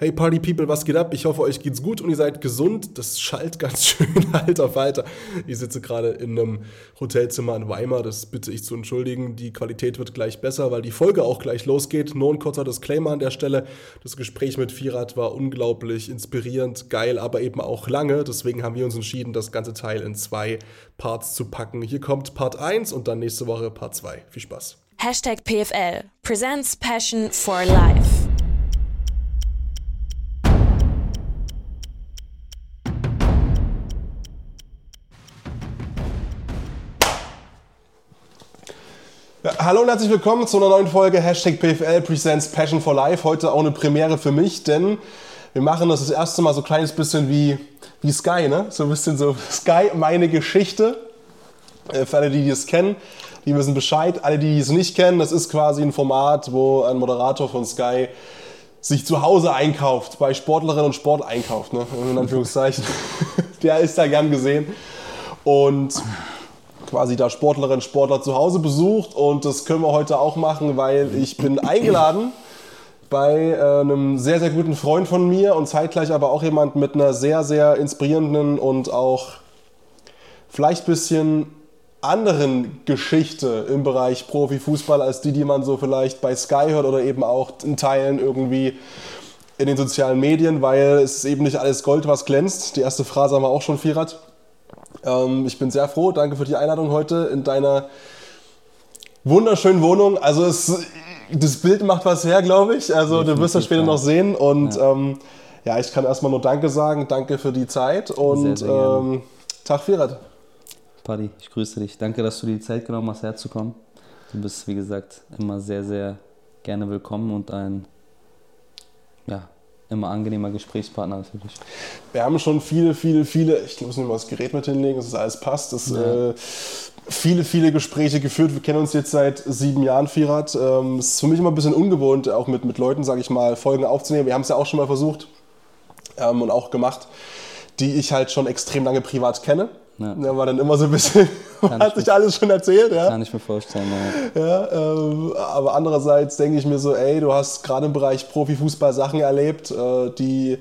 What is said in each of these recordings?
Hey Party People, was geht ab? Ich hoffe, euch geht's gut und ihr seid gesund. Das schallt ganz schön, alter Falter. Ich sitze gerade in einem Hotelzimmer in Weimar, das bitte ich zu entschuldigen. Die Qualität wird gleich besser, weil die Folge auch gleich losgeht. Nur ein kurzer Disclaimer an der Stelle. Das Gespräch mit Firat war unglaublich inspirierend, geil, aber eben auch lange. Deswegen haben wir uns entschieden, das ganze Teil in zwei Parts zu packen. Hier kommt Part 1 und dann nächste Woche Part 2. Viel Spaß. Hashtag PFL presents Passion for Life. Hallo und herzlich willkommen zu einer neuen Folge Hashtag PFL Presents Passion for Life. Heute auch eine Premiere für mich, denn wir machen das das erste Mal so ein kleines bisschen wie, wie Sky, ne? So ein bisschen so Sky, meine Geschichte. Äh, für alle, die das kennen, die wissen Bescheid. Alle, die es nicht kennen, das ist quasi ein Format, wo ein Moderator von Sky sich zu Hause einkauft, bei Sportlerinnen und Sport einkauft, ne? in Anführungszeichen. Der ist da gern gesehen. Und quasi da Sportlerinnen, Sportler zu Hause besucht und das können wir heute auch machen, weil ich bin eingeladen bei äh, einem sehr, sehr guten Freund von mir und zeitgleich aber auch jemand mit einer sehr, sehr inspirierenden und auch vielleicht ein bisschen anderen Geschichte im Bereich Profifußball als die, die man so vielleicht bei Sky hört oder eben auch in Teilen irgendwie in den sozialen Medien, weil es eben nicht alles Gold, was glänzt. Die erste Phrase haben wir auch schon, Vierat. Ähm, ich bin sehr froh. Danke für die Einladung heute in deiner wunderschönen Wohnung. Also es, das Bild macht was her, glaube ich. Also du wirst das später noch sehen. Und ja, ähm, ja ich kann erstmal nur Danke sagen. Danke für die Zeit und sehr, sehr ähm, Tag Vierat. Paddy, ich grüße dich. Danke, dass du dir die Zeit genommen hast, herzukommen. Du bist, wie gesagt, immer sehr, sehr gerne willkommen und ein ja, immer angenehmer Gesprächspartner natürlich. Wir haben schon viele, viele, viele, ich muss mir mal das Gerät mit hinlegen, dass es alles passt. Das, ja. äh, viele, viele Gespräche geführt. Wir kennen uns jetzt seit sieben Jahren, Vierrad. Ähm, es ist für mich immer ein bisschen ungewohnt, auch mit, mit Leuten, sage ich mal, Folgen aufzunehmen. Wir haben es ja auch schon mal versucht ähm, und auch gemacht, die ich halt schon extrem lange privat kenne. Ja. Da war dann immer so ein bisschen, hat sich alles schon erzählt. Ja. Kann ich mir vorstellen. Ja, ja ähm, aber andererseits denke ich mir so, ey, du hast gerade im Bereich Profifußball Sachen erlebt, äh, die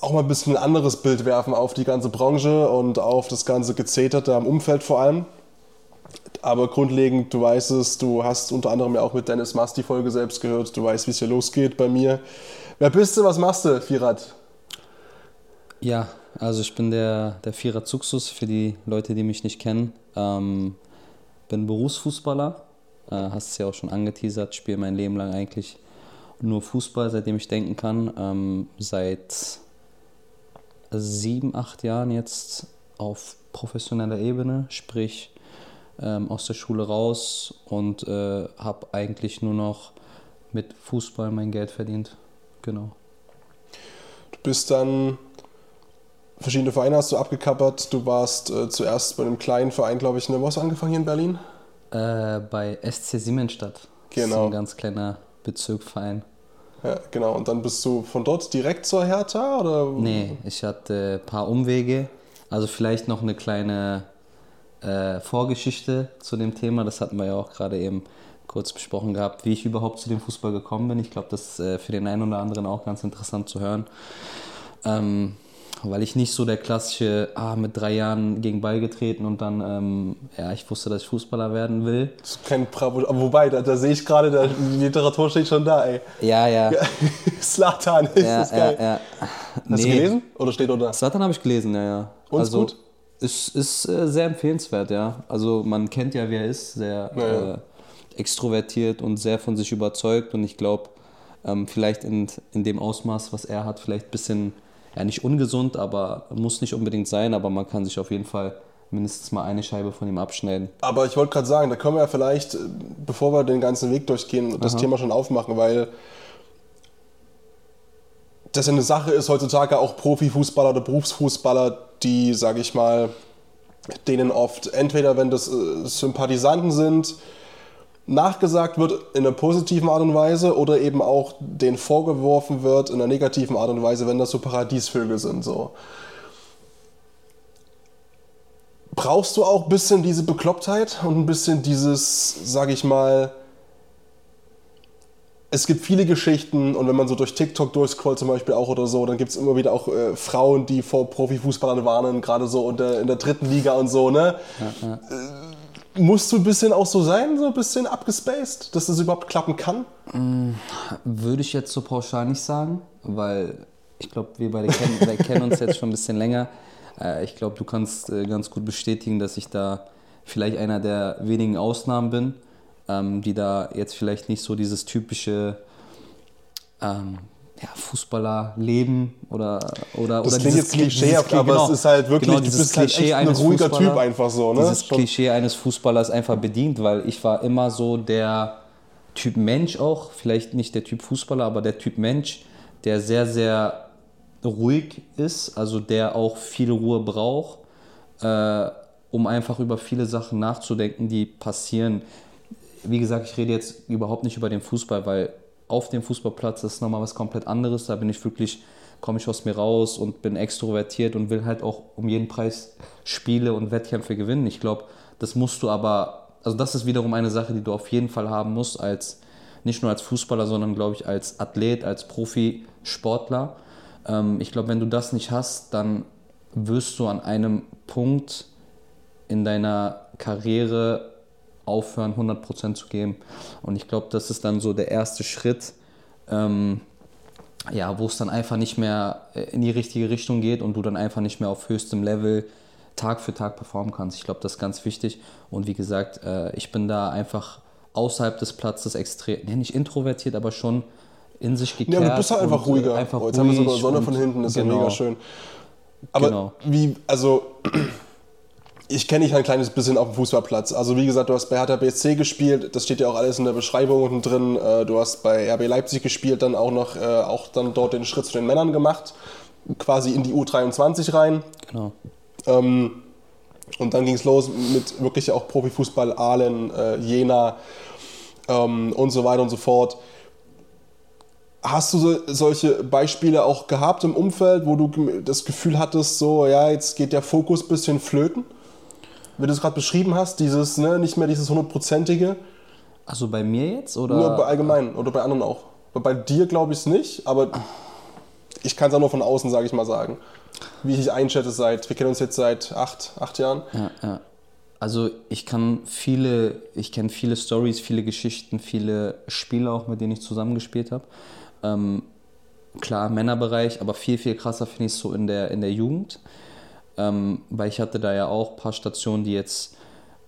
auch mal ein bisschen ein anderes Bild werfen auf die ganze Branche und auf das ganze Gezeterte am Umfeld vor allem. Aber grundlegend, du weißt es, du hast unter anderem ja auch mit Dennis Mast die Folge selbst gehört, du weißt, wie es hier losgeht bei mir. Wer bist du, was machst du, Firat? Ja, also ich bin der, der Vierer Zuxus für die Leute, die mich nicht kennen. Ähm, bin Berufsfußballer, äh, hast es ja auch schon angeteasert, spiele mein Leben lang eigentlich nur Fußball, seitdem ich denken kann. Ähm, seit sieben, acht Jahren jetzt auf professioneller Ebene, sprich ähm, aus der Schule raus und äh, habe eigentlich nur noch mit Fußball mein Geld verdient. Genau. Du bist dann verschiedene Vereine hast du abgekappert. Du warst äh, zuerst bei einem kleinen Verein, glaube ich, in der Woche angefangen hier in Berlin? Äh, bei SC Siemensstadt. Genau. Das ist ein ganz kleiner Bezirkverein. Ja, genau. Und dann bist du von dort direkt zur Hertha? Oder? Nee, ich hatte ein paar Umwege. Also vielleicht noch eine kleine äh, Vorgeschichte zu dem Thema. Das hatten wir ja auch gerade eben kurz besprochen gehabt, wie ich überhaupt zu dem Fußball gekommen bin. Ich glaube, das ist äh, für den einen oder anderen auch ganz interessant zu hören. Ähm, weil ich nicht so der klassische, ah, mit drei Jahren gegen Ball getreten und dann, ähm, ja, ich wusste, dass ich Fußballer werden will. Das ist kein Bravo, aber wobei, da, da sehe ich gerade, die Literatur steht schon da, ey. Ja, ja. Slatan ist ja, das geil. Ja, ja. Hast nee. du gelesen oder steht unter? Slatan habe ich gelesen, ja, ja. Und also, gut? Ist, ist äh, sehr empfehlenswert, ja. Also man kennt ja, wer er ist, sehr ja, äh, extrovertiert und sehr von sich überzeugt und ich glaube, ähm, vielleicht in, in dem Ausmaß, was er hat, vielleicht ein bisschen ja nicht ungesund, aber muss nicht unbedingt sein, aber man kann sich auf jeden Fall mindestens mal eine Scheibe von ihm abschneiden. Aber ich wollte gerade sagen, da können wir ja vielleicht, bevor wir den ganzen Weg durchgehen, das Aha. Thema schon aufmachen, weil das eine Sache ist heutzutage auch Profifußballer oder Berufsfußballer, die, sage ich mal, denen oft entweder, wenn das äh, Sympathisanten sind, nachgesagt wird in einer positiven Art und Weise oder eben auch denen vorgeworfen wird in einer negativen Art und Weise, wenn das so Paradiesvögel sind. So. Brauchst du auch ein bisschen diese Beklopptheit und ein bisschen dieses, sag ich mal, es gibt viele Geschichten und wenn man so durch TikTok durchscrollt zum Beispiel auch oder so, dann gibt es immer wieder auch äh, Frauen, die vor Profifußballern warnen, gerade so in der, in der dritten Liga und so, ne? Ja, ja. Äh, musst du ein bisschen auch so sein, so ein bisschen abgespaced, dass das überhaupt klappen kann? Mm, würde ich jetzt so pauschal nicht sagen, weil ich glaube, wir beide kennen, wir kennen uns jetzt schon ein bisschen länger. Äh, ich glaube, du kannst äh, ganz gut bestätigen, dass ich da vielleicht einer der wenigen Ausnahmen bin ähm, die da jetzt vielleicht nicht so dieses typische ähm, ja, Fußballerleben oder oder das oder klingt jetzt klischeehaft, aber genau, es ist halt wirklich genau, dieses halt Klischee halt ein ruhiger Typ einfach so, ne? Dieses Klischee eines Fußballers einfach bedient, weil ich war immer so der Typ Mensch auch, vielleicht nicht der Typ Fußballer, aber der Typ Mensch, der sehr sehr ruhig ist, also der auch viel Ruhe braucht, äh, um einfach über viele Sachen nachzudenken, die passieren wie gesagt, ich rede jetzt überhaupt nicht über den Fußball, weil auf dem Fußballplatz ist nochmal was komplett anderes. Da bin ich wirklich, komme ich aus mir raus und bin extrovertiert und will halt auch um jeden Preis Spiele und Wettkämpfe gewinnen. Ich glaube, das musst du aber, also das ist wiederum eine Sache, die du auf jeden Fall haben musst, als nicht nur als Fußballer, sondern glaube ich als Athlet, als Profisportler. Ähm, ich glaube, wenn du das nicht hast, dann wirst du an einem Punkt in deiner Karriere aufhören, 100% zu geben. Und ich glaube, das ist dann so der erste Schritt, ähm, ja, wo es dann einfach nicht mehr äh, in die richtige Richtung geht und du dann einfach nicht mehr auf höchstem Level Tag für Tag performen kannst. Ich glaube, das ist ganz wichtig. Und wie gesagt, äh, ich bin da einfach außerhalb des Platzes extrem, nee, nicht introvertiert, aber schon in sich gekehrt. Ja, du bist halt einfach ruhiger. Einfach Jetzt haben wir sogar Sonne von hinten, das ist genau. ja mega schön. Aber genau. wie, also ich kenne dich ein kleines bisschen auf dem Fußballplatz. Also wie gesagt, du hast bei Hertha BSC gespielt, das steht ja auch alles in der Beschreibung unten drin. Äh, du hast bei RB Leipzig gespielt, dann auch noch äh, auch dann dort den Schritt zu den Männern gemacht, quasi in die U23 rein. Genau. Ähm, und dann ging es los mit wirklich auch Profifußball, Aalen, äh, Jena ähm, und so weiter und so fort. Hast du so, solche Beispiele auch gehabt im Umfeld, wo du das Gefühl hattest, so, ja, jetzt geht der Fokus ein bisschen flöten? Wie du es gerade beschrieben hast, dieses, ne, nicht mehr dieses hundertprozentige. Also bei mir jetzt oder? Nur bei allgemein oder bei anderen auch. Bei dir glaube ich es nicht, aber ich kann es auch nur von außen, sage ich mal, sagen. Wie ich dich einschätze seit, wir kennen uns jetzt seit acht, acht Jahren. Ja, ja. Also ich kann viele, ich kenne viele Stories, viele Geschichten, viele Spiele auch, mit denen ich zusammengespielt habe. Ähm, klar, Männerbereich, aber viel, viel krasser finde ich es so in der, in der Jugend ähm, weil ich hatte da ja auch ein paar Stationen, die jetzt,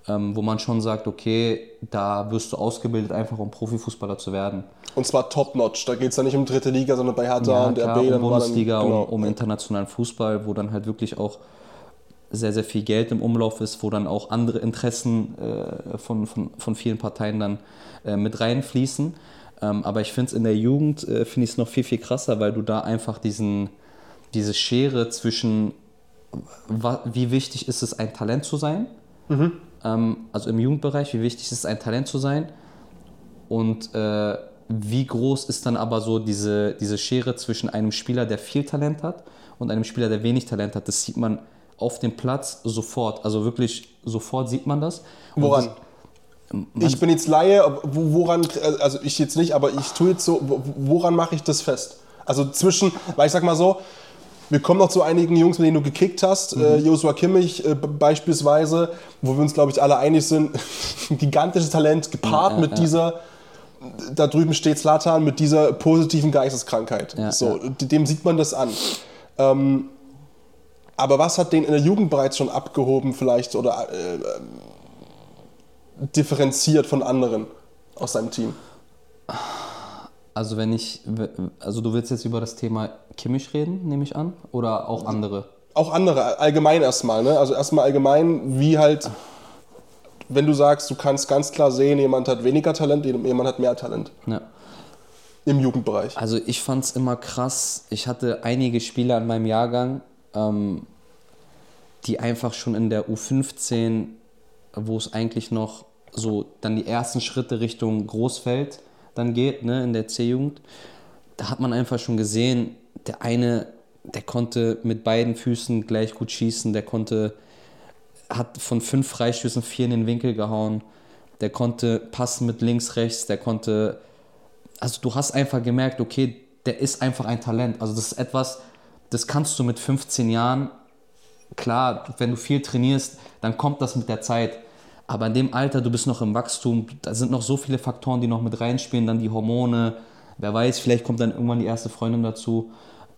ähm, wo man schon sagt, okay, da wirst du ausgebildet, einfach um Profifußballer zu werden. Und zwar top-notch, da geht es ja nicht um dritte Liga, sondern bei Hertha ja, und klar, RB. Um Bundesliga, dann, genau. um, um internationalen Fußball, wo dann halt wirklich auch sehr, sehr viel Geld im Umlauf ist, wo dann auch andere Interessen äh, von, von, von vielen Parteien dann äh, mit reinfließen. Ähm, aber ich finde es in der Jugend, äh, finde ich es noch viel, viel krasser, weil du da einfach diesen, diese Schere zwischen wie wichtig ist es, ein Talent zu sein? Mhm. Ähm, also im Jugendbereich, wie wichtig ist es, ein Talent zu sein? Und äh, wie groß ist dann aber so diese, diese Schere zwischen einem Spieler, der viel Talent hat und einem Spieler, der wenig Talent hat? Das sieht man auf dem Platz sofort. Also wirklich sofort sieht man das. Und Woran? Das, ich bin jetzt Laie, woran, also ich jetzt nicht, aber ich tue jetzt so, woran mache ich das fest? Also zwischen, weil ich sag mal so, wir kommen noch zu einigen Jungs, mit denen du gekickt hast. Mhm. Äh, Joshua Kimmich äh, beispielsweise, wo wir uns, glaube ich, alle einig sind. gigantisches Talent gepaart ja, mit ja. dieser, da drüben steht Slatan, mit dieser positiven Geisteskrankheit. Ja, so, Dem sieht man das an. Ähm, aber was hat den in der Jugend bereits schon abgehoben, vielleicht oder äh, differenziert von anderen aus seinem Team? Also wenn ich, also du willst jetzt über das Thema Kimmich reden, nehme ich an, oder auch andere? Auch andere, allgemein erstmal, ne? Also erstmal allgemein, wie halt, wenn du sagst, du kannst ganz klar sehen, jemand hat weniger Talent, jemand hat mehr Talent. Ja. Im Jugendbereich. Also ich fand es immer krass. Ich hatte einige Spieler in meinem Jahrgang, ähm, die einfach schon in der U15, wo es eigentlich noch so dann die ersten Schritte Richtung Großfeld dann geht, ne, in der C-Jugend, da hat man einfach schon gesehen, der eine, der konnte mit beiden Füßen gleich gut schießen, der konnte, hat von fünf Freistößen vier in den Winkel gehauen, der konnte passen mit links, rechts, der konnte also du hast einfach gemerkt, okay, der ist einfach ein Talent. Also das ist etwas, das kannst du mit 15 Jahren, klar, wenn du viel trainierst, dann kommt das mit der Zeit. Aber in dem Alter, du bist noch im Wachstum, da sind noch so viele Faktoren, die noch mit reinspielen, dann die Hormone, wer weiß, vielleicht kommt dann irgendwann die erste Freundin dazu.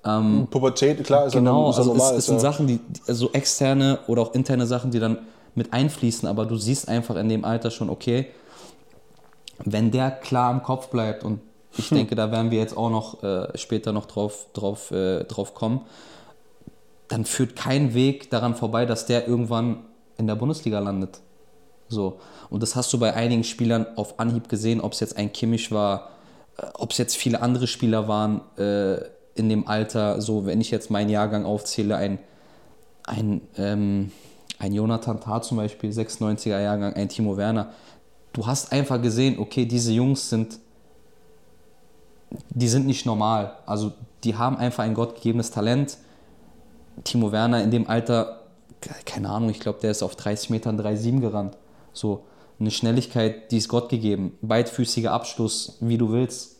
Ähm, Pubertät, klar, ist genau, ja also es, normal. es sind ja. Sachen, die, die- also externe oder auch interne Sachen, die dann mit einfließen, aber du siehst einfach in dem Alter schon, okay, wenn der klar im Kopf bleibt und ich Hm. denke, da werden wir jetzt auch noch äh, später noch drauf, drauf, äh, drauf kommen, dann führt kein Weg daran vorbei, dass der irgendwann in der Bundesliga landet. So. Und das hast du bei einigen Spielern auf Anhieb gesehen, ob es jetzt ein Kimmich war, äh, ob es jetzt viele andere Spieler waren äh, in dem Alter. So, wenn ich jetzt meinen Jahrgang aufzähle, ein, ein, ähm, ein Jonathan Tah zum Beispiel, 96er Jahrgang, ein Timo Werner. Du hast einfach gesehen, okay, diese Jungs sind, die sind nicht normal. Also die haben einfach ein gottgegebenes Talent. Timo Werner in dem Alter, keine Ahnung, ich glaube, der ist auf 30 Metern 3,7 gerannt. So eine Schnelligkeit, die ist Gott gegeben. Beidfüßiger Abschluss, wie du willst.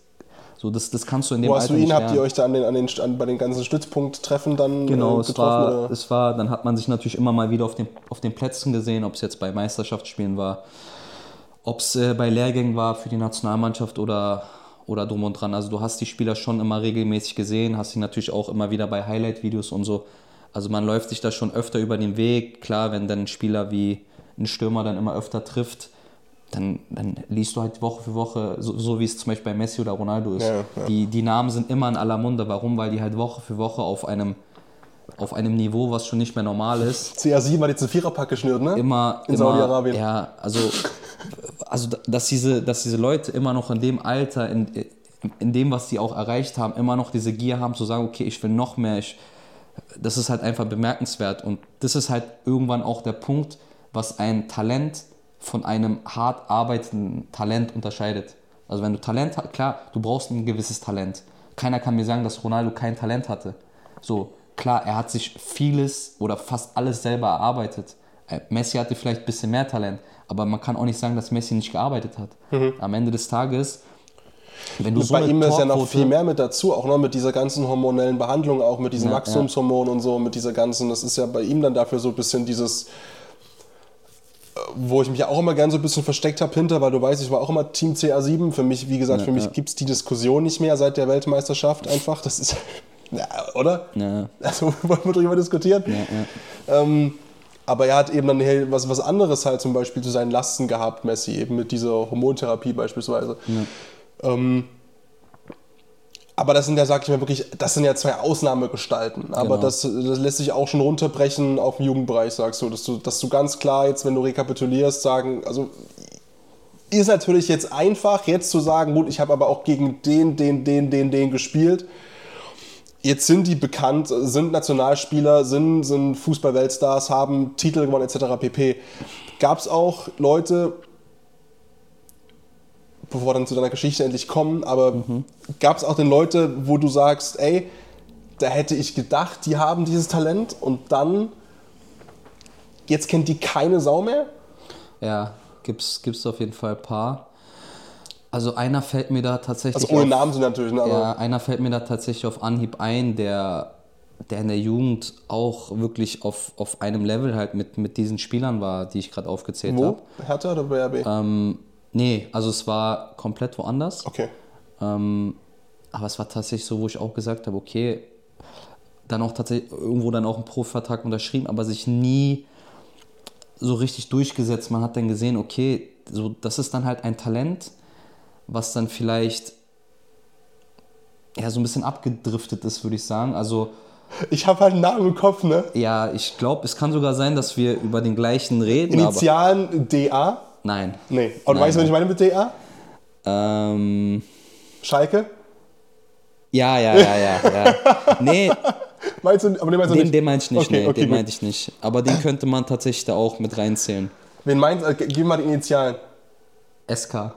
So, das, das kannst du in dem Wo hast Alter du ihn? Habt ihr euch da an den, an den, an, bei den ganzen Stützpunkttreffen dann Genau, äh, es getroffen? war, oder? es war, dann hat man sich natürlich immer mal wieder auf den, auf den Plätzen gesehen, ob es jetzt bei Meisterschaftsspielen war, ob es äh, bei Lehrgängen war für die Nationalmannschaft oder, oder drum und dran. Also du hast die Spieler schon immer regelmäßig gesehen, hast sie natürlich auch immer wieder bei Highlight-Videos und so. Also man läuft sich da schon öfter über den Weg. Klar, wenn dann ein Spieler wie ein Stürmer dann immer öfter trifft, dann, dann liest du halt Woche für Woche, so, so wie es zum Beispiel bei Messi oder Ronaldo ist. Ja, ja. Die, die Namen sind immer in aller Munde. Warum? Weil die halt Woche für Woche auf einem, auf einem Niveau, was schon nicht mehr normal ist, CR7 hat jetzt einen Viererpack geschnürt, ne? immer In Saudi-Arabien. Ja, also, also dass diese, dass diese Leute immer noch in dem Alter, in, in dem, was sie auch erreicht haben, immer noch diese Gier haben zu sagen, okay, ich will noch mehr. Ich, das ist halt einfach bemerkenswert und das ist halt irgendwann auch der Punkt, was ein Talent von einem hart arbeitenden Talent unterscheidet. Also wenn du Talent hast, klar, du brauchst ein gewisses Talent. Keiner kann mir sagen, dass Ronaldo kein Talent hatte. So, klar, er hat sich vieles oder fast alles selber erarbeitet. Äh, Messi hatte vielleicht ein bisschen mehr Talent, aber man kann auch nicht sagen, dass Messi nicht gearbeitet hat. Am Ende des Tages, wenn du so Mhm. bei ihm ist ja noch viel mehr mit dazu, auch noch mit dieser ganzen hormonellen Behandlung, auch mit diesen Ja, Wachstumshormonen und so, mit dieser ganzen, das ist ja bei ihm dann dafür so ein bisschen dieses, wo ich mich ja auch immer gern so ein bisschen versteckt habe hinter, weil du weißt, ich war auch immer Team CA7. Für mich, wie gesagt, für mich ja. gibt es die Diskussion nicht mehr seit der Weltmeisterschaft einfach. Das ist, ja, oder? Ja. Also wollen wir drüber diskutieren? Ähm, aber er hat eben dann was, was anderes halt zum Beispiel zu seinen Lasten gehabt, Messi, eben mit dieser Hormontherapie beispielsweise. Ähm, aber das sind ja, sag ich mal wirklich, das sind ja zwei Ausnahmegestalten. Aber Genau. das, das lässt sich auch schon runterbrechen auf den Jugendbereich, sagst du. Dass du, dass du ganz klar jetzt, wenn du rekapitulierst, sagen, also ist natürlich jetzt einfach, jetzt zu sagen, gut, ich habe aber auch gegen den, den, den, den, den gespielt. Jetzt sind die bekannt, sind Nationalspieler, sind, sind Fußball-Weltstars, haben Titel gewonnen etc. pp. Gab es auch Leute, bevor wir dann zu deiner Geschichte endlich kommen, aber gab es auch denn Leute, wo du sagst, ey, da hätte ich gedacht, die haben dieses Talent und dann, jetzt kennt die keine Sau mehr? Ja, gibt's, gibt's auf jeden Fall ein paar. Also einer fällt mir da tatsächlich Also ohne auf, Namen sind natürlich, ne, ja, einer fällt mir da tatsächlich auf Anhieb ein, der, der in der Jugend auch wirklich auf, auf einem Level halt mit, mit diesen Spielern war, die ich gerade aufgezählt wo? habe. Hertha oder BRB? Ähm, nee, also es war komplett woanders. Okay. Ähm, aber es war tatsächlich so, wo ich auch gesagt habe, okay, dann auch tatsächlich irgendwo dann auch einen Profivertrag unterschrieben, aber sich nie so richtig durchgesetzt. Man hat dann gesehen, okay, so, das ist dann halt ein Talent, was dann vielleicht ja so ein bisschen abgedriftet ist, würde ich sagen. Also Ich habe halt einen Namen im Kopf, ne? ja, ich glaube, es kann sogar sein, dass wir über den gleichen reden, Initialen DA? Nein. Nee. Und Nein, weißt du, was ich meine mit DA? Ähm, Schalke? ja, ja, ja, ja, ja. Nee, Meinst du, aber den meinst du Den, nicht? den meinte ich nicht, Okay, nee, okay, den meinte ich nicht. Aber den könnte man tatsächlich da auch mit reinzählen. Wen meinst du? Äh, Gib mal die Initialen. SK.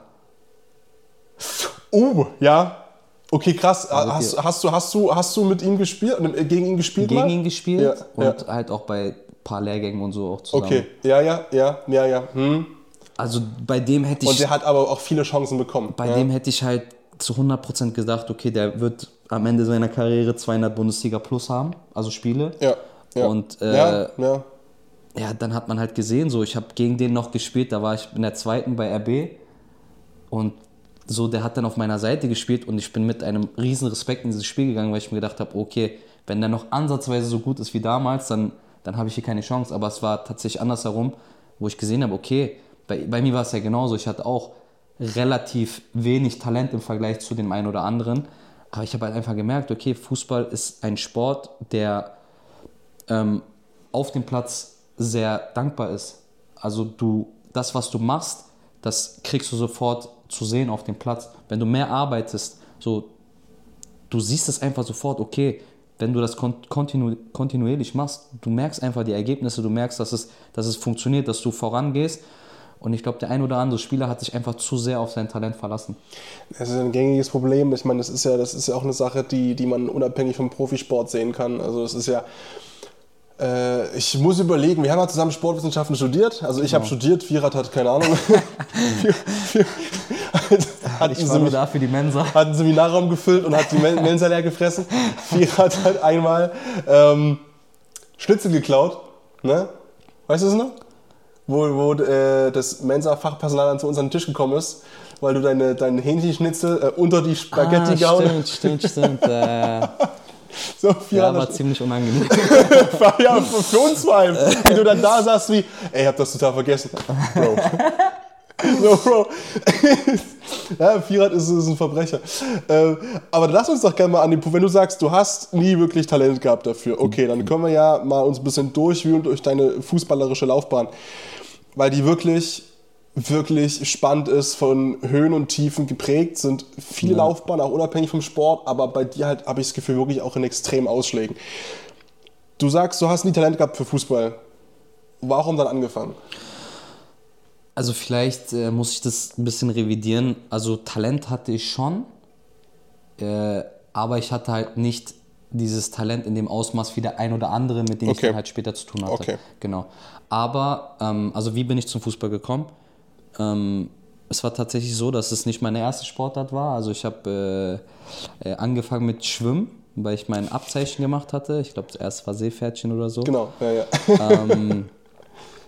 Oh, ja. Okay, krass. Also hast, hast, du, hast, du, hast du mit ihm gespielt, äh, gegen ihn gespielt? Gegen mal? ihn gespielt Ja, und ja. halt auch bei ein paar Lehrgängen und so auch zusammen. Okay, ja, ja, ja, ja, ja. Hm. Also bei dem hätte Und ich, der hat aber auch viele Chancen bekommen. bei ja. dem hätte ich halt zu 100% gedacht, okay, der wird am Ende seiner Karriere 200 Bundesliga plus haben, also Spiele. Ja. ja. Und äh, ja, ja. ja, dann hat man halt gesehen, so ich habe gegen den noch gespielt, da war ich in der zweiten bei RB und so, der hat dann auf meiner Seite gespielt und ich bin mit einem riesen Respekt in dieses Spiel gegangen, weil ich mir gedacht habe, okay, wenn der noch ansatzweise so gut ist wie damals, dann, dann habe ich hier keine Chance. Aber es war tatsächlich andersherum, wo ich gesehen habe, okay, bei, bei mir war es ja genauso, ich hatte auch relativ wenig Talent im Vergleich zu dem einen oder anderen, aber ich habe halt einfach gemerkt, okay, Fußball ist ein Sport, der ähm, auf dem Platz sehr dankbar ist. Also du, das, was du machst, das kriegst du sofort zu sehen auf dem Platz. Wenn du mehr arbeitest, so, du siehst es einfach sofort, okay, wenn du das kontinu kontinuierlich machst, du merkst einfach die Ergebnisse, du merkst, dass es, dass es funktioniert, dass du vorangehst. Und ich glaube, der ein oder andere Spieler hat sich einfach zu sehr auf sein Talent verlassen. Das ist ein gängiges Problem. Ich meine, das ist ja, das ist ja auch eine Sache, die, die man unabhängig vom Profisport sehen kann. Also es ist ja, äh, ich muss überlegen, wir haben ja zusammen Sportwissenschaften studiert. Also ich genau. habe studiert, Vierat hat keine Ahnung. hat ich war nur da für die Mensa. Hat einen Seminarraum gefüllt und hat die Mensa leer gefressen. Vierat hat einmal ähm, Schnitzel geklaut. Ne? Weißt du es noch? Wo, wo äh, das Mensa-Fachpersonal dann zu uns an den Tisch gekommen ist, weil du deine, deine Hähnchenschnitzel äh, unter die Spaghetti ah, gehauen hast. Stimmt, stimmt, stimmt. Äh. So, ja, war ziemlich unangenehm. ja, für uns vor allem. Wie du dann da saßt wie, ey, ich hab das total vergessen. Bro. So, Bro. ja, Vierrad ist, ist ein Verbrecher. Äh, aber lass uns doch gerne mal an den Punkt, wenn du sagst, du hast nie wirklich Talent gehabt dafür. Okay, dann können wir ja mal uns ein bisschen durchwühlen durch deine fußballerische Laufbahn. Weil die wirklich wirklich spannend ist, von Höhen und Tiefen geprägt, sind viele ja. Laufbahnen, auch unabhängig vom Sport, aber bei dir halt habe ich das Gefühl, wirklich auch in extremen Ausschlägen. Du sagst, du hast nie Talent gehabt für Fußball. Warum dann angefangen? Also vielleicht äh, muss ich das ein bisschen revidieren. Also Talent hatte ich schon, äh, aber ich hatte halt nicht dieses Talent in dem Ausmaß wie der ein oder andere, mit dem okay. ich dann halt später zu tun hatte. Okay. Genau. Aber, ähm, also wie bin ich zum Fußball gekommen? Ähm, es war tatsächlich so, dass es nicht meine erste Sportart war. Also ich habe äh, äh, angefangen mit Schwimmen, weil ich mein Abzeichen gemacht hatte. Ich glaube, zuerst war Seepferdchen oder so. Genau, ja, ja. Ähm,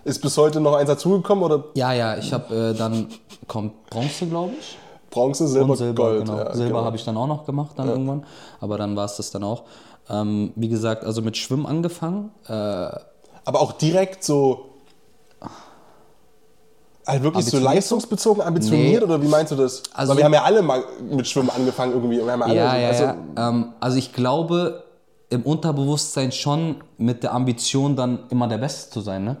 Ist bis heute noch eins dazugekommen? Oder? Ja, ja, ich habe äh, dann, kommt Bronze, glaube ich. Bronze, Silber, Silber Gold. Genau. Ja, Silber genau. habe ich dann auch noch gemacht dann ja. irgendwann, aber dann war es das dann auch. Ähm, wie gesagt, also mit Schwimmen angefangen. Äh, aber auch direkt so Halt wirklich so leistungsbezogen ambitioniert nee. oder wie meinst du das? Also Weil wir haben ja alle mal mit Schwimmen angefangen irgendwie. Wir haben ja, alle, ja, ja, also, ja. Ähm, also ich glaube im Unterbewusstsein schon mit der Ambition dann immer der Beste zu sein. Ne?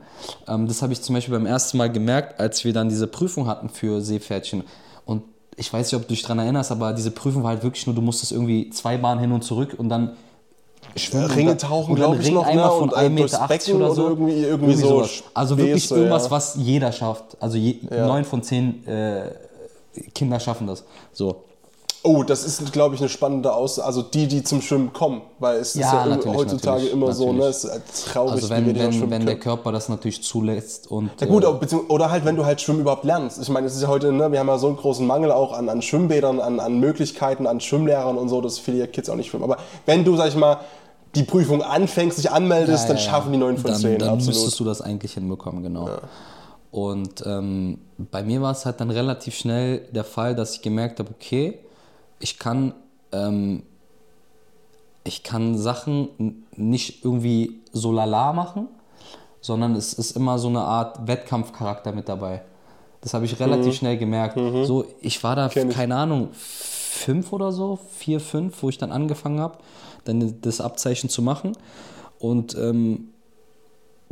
Ähm, das habe ich zum Beispiel beim ersten Mal gemerkt, als wir dann diese Prüfung hatten für Seepferdchen. Und ich weiß nicht, ob du dich daran erinnerst, aber diese Prüfung war halt wirklich nur, du musstest irgendwie zwei Bahnen hin und zurück und dann Schwimmen. Ringe tauchen, glaube ich, Ring noch. Einmal ne? von 1,80 Meter oder so. Oder irgendwie, irgendwie, irgendwie so. Also wirklich Bese, irgendwas, ja. was jeder schafft. Also je, ja. neun von zehn äh, Kinder schaffen das. So. Oh, das ist, glaube ich, eine spannende Aussage. Also die, die zum Schwimmen kommen, weil es ja, ist ja heutzutage immer natürlich. so, ne? Es ist halt traurig, also wenn, wenn, wenn der Körper das natürlich zulässt und. Ja gut, äh, oder halt, wenn du halt Schwimmen überhaupt lernst. Ich meine, es ist ja heute, ne, wir haben ja so einen großen Mangel auch an, an Schwimmbädern, an, an Möglichkeiten, an Schwimmlehrern und so, dass viele Kids auch nicht schwimmen. Aber wenn du, sag ich mal, die Prüfung anfängst, dich anmeldest, ja, dann schaffen die 9 von 10. Dann, dann absolut. müsstest du das eigentlich hinbekommen, genau. Und ähm, bei mir war es halt dann relativ schnell der Fall, dass ich gemerkt habe, okay, ich kann, ähm, ich kann Sachen nicht irgendwie so lala machen, sondern es ist immer so eine Art Wettkampfcharakter mit dabei. Das habe ich relativ mhm. schnell gemerkt. Mhm. So, ich war da, keine Ahnung, fünf oder so, vier, fünf, wo ich dann angefangen habe, dann das Abzeichen zu machen. Und ähm,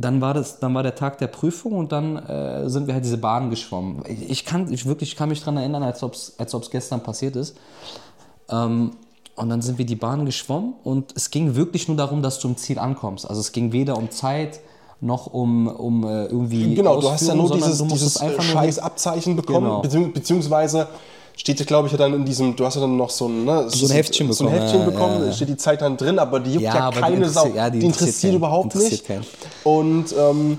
dann war, das, dann war der Tag der Prüfung und dann äh, sind wir halt diese Bahn geschwommen. Ich, ich kann, ich wirklich, ich kann mich daran erinnern, als ob es als gestern passiert ist. Ähm, und dann sind wir die Bahn geschwommen und es ging wirklich nur darum, dass du im Ziel ankommst. Also es ging weder um Zeit noch um, um äh, irgendwie. Genau, du hast ja nur dieses, dieses scheiß Abzeichen bekommen, genau. beziehungsweise steht, glaube ich, dann in diesem, du hast ja dann noch so ein, ne, so ein Heftchen bekommen. So ein Heftchen bekommen, ja, ja. steht die Zeit dann drin, aber die juckt ja, ja keine Sau. Ja, die, die interessiert, interessiert überhaupt interessiert nicht. Keinen. Und ähm,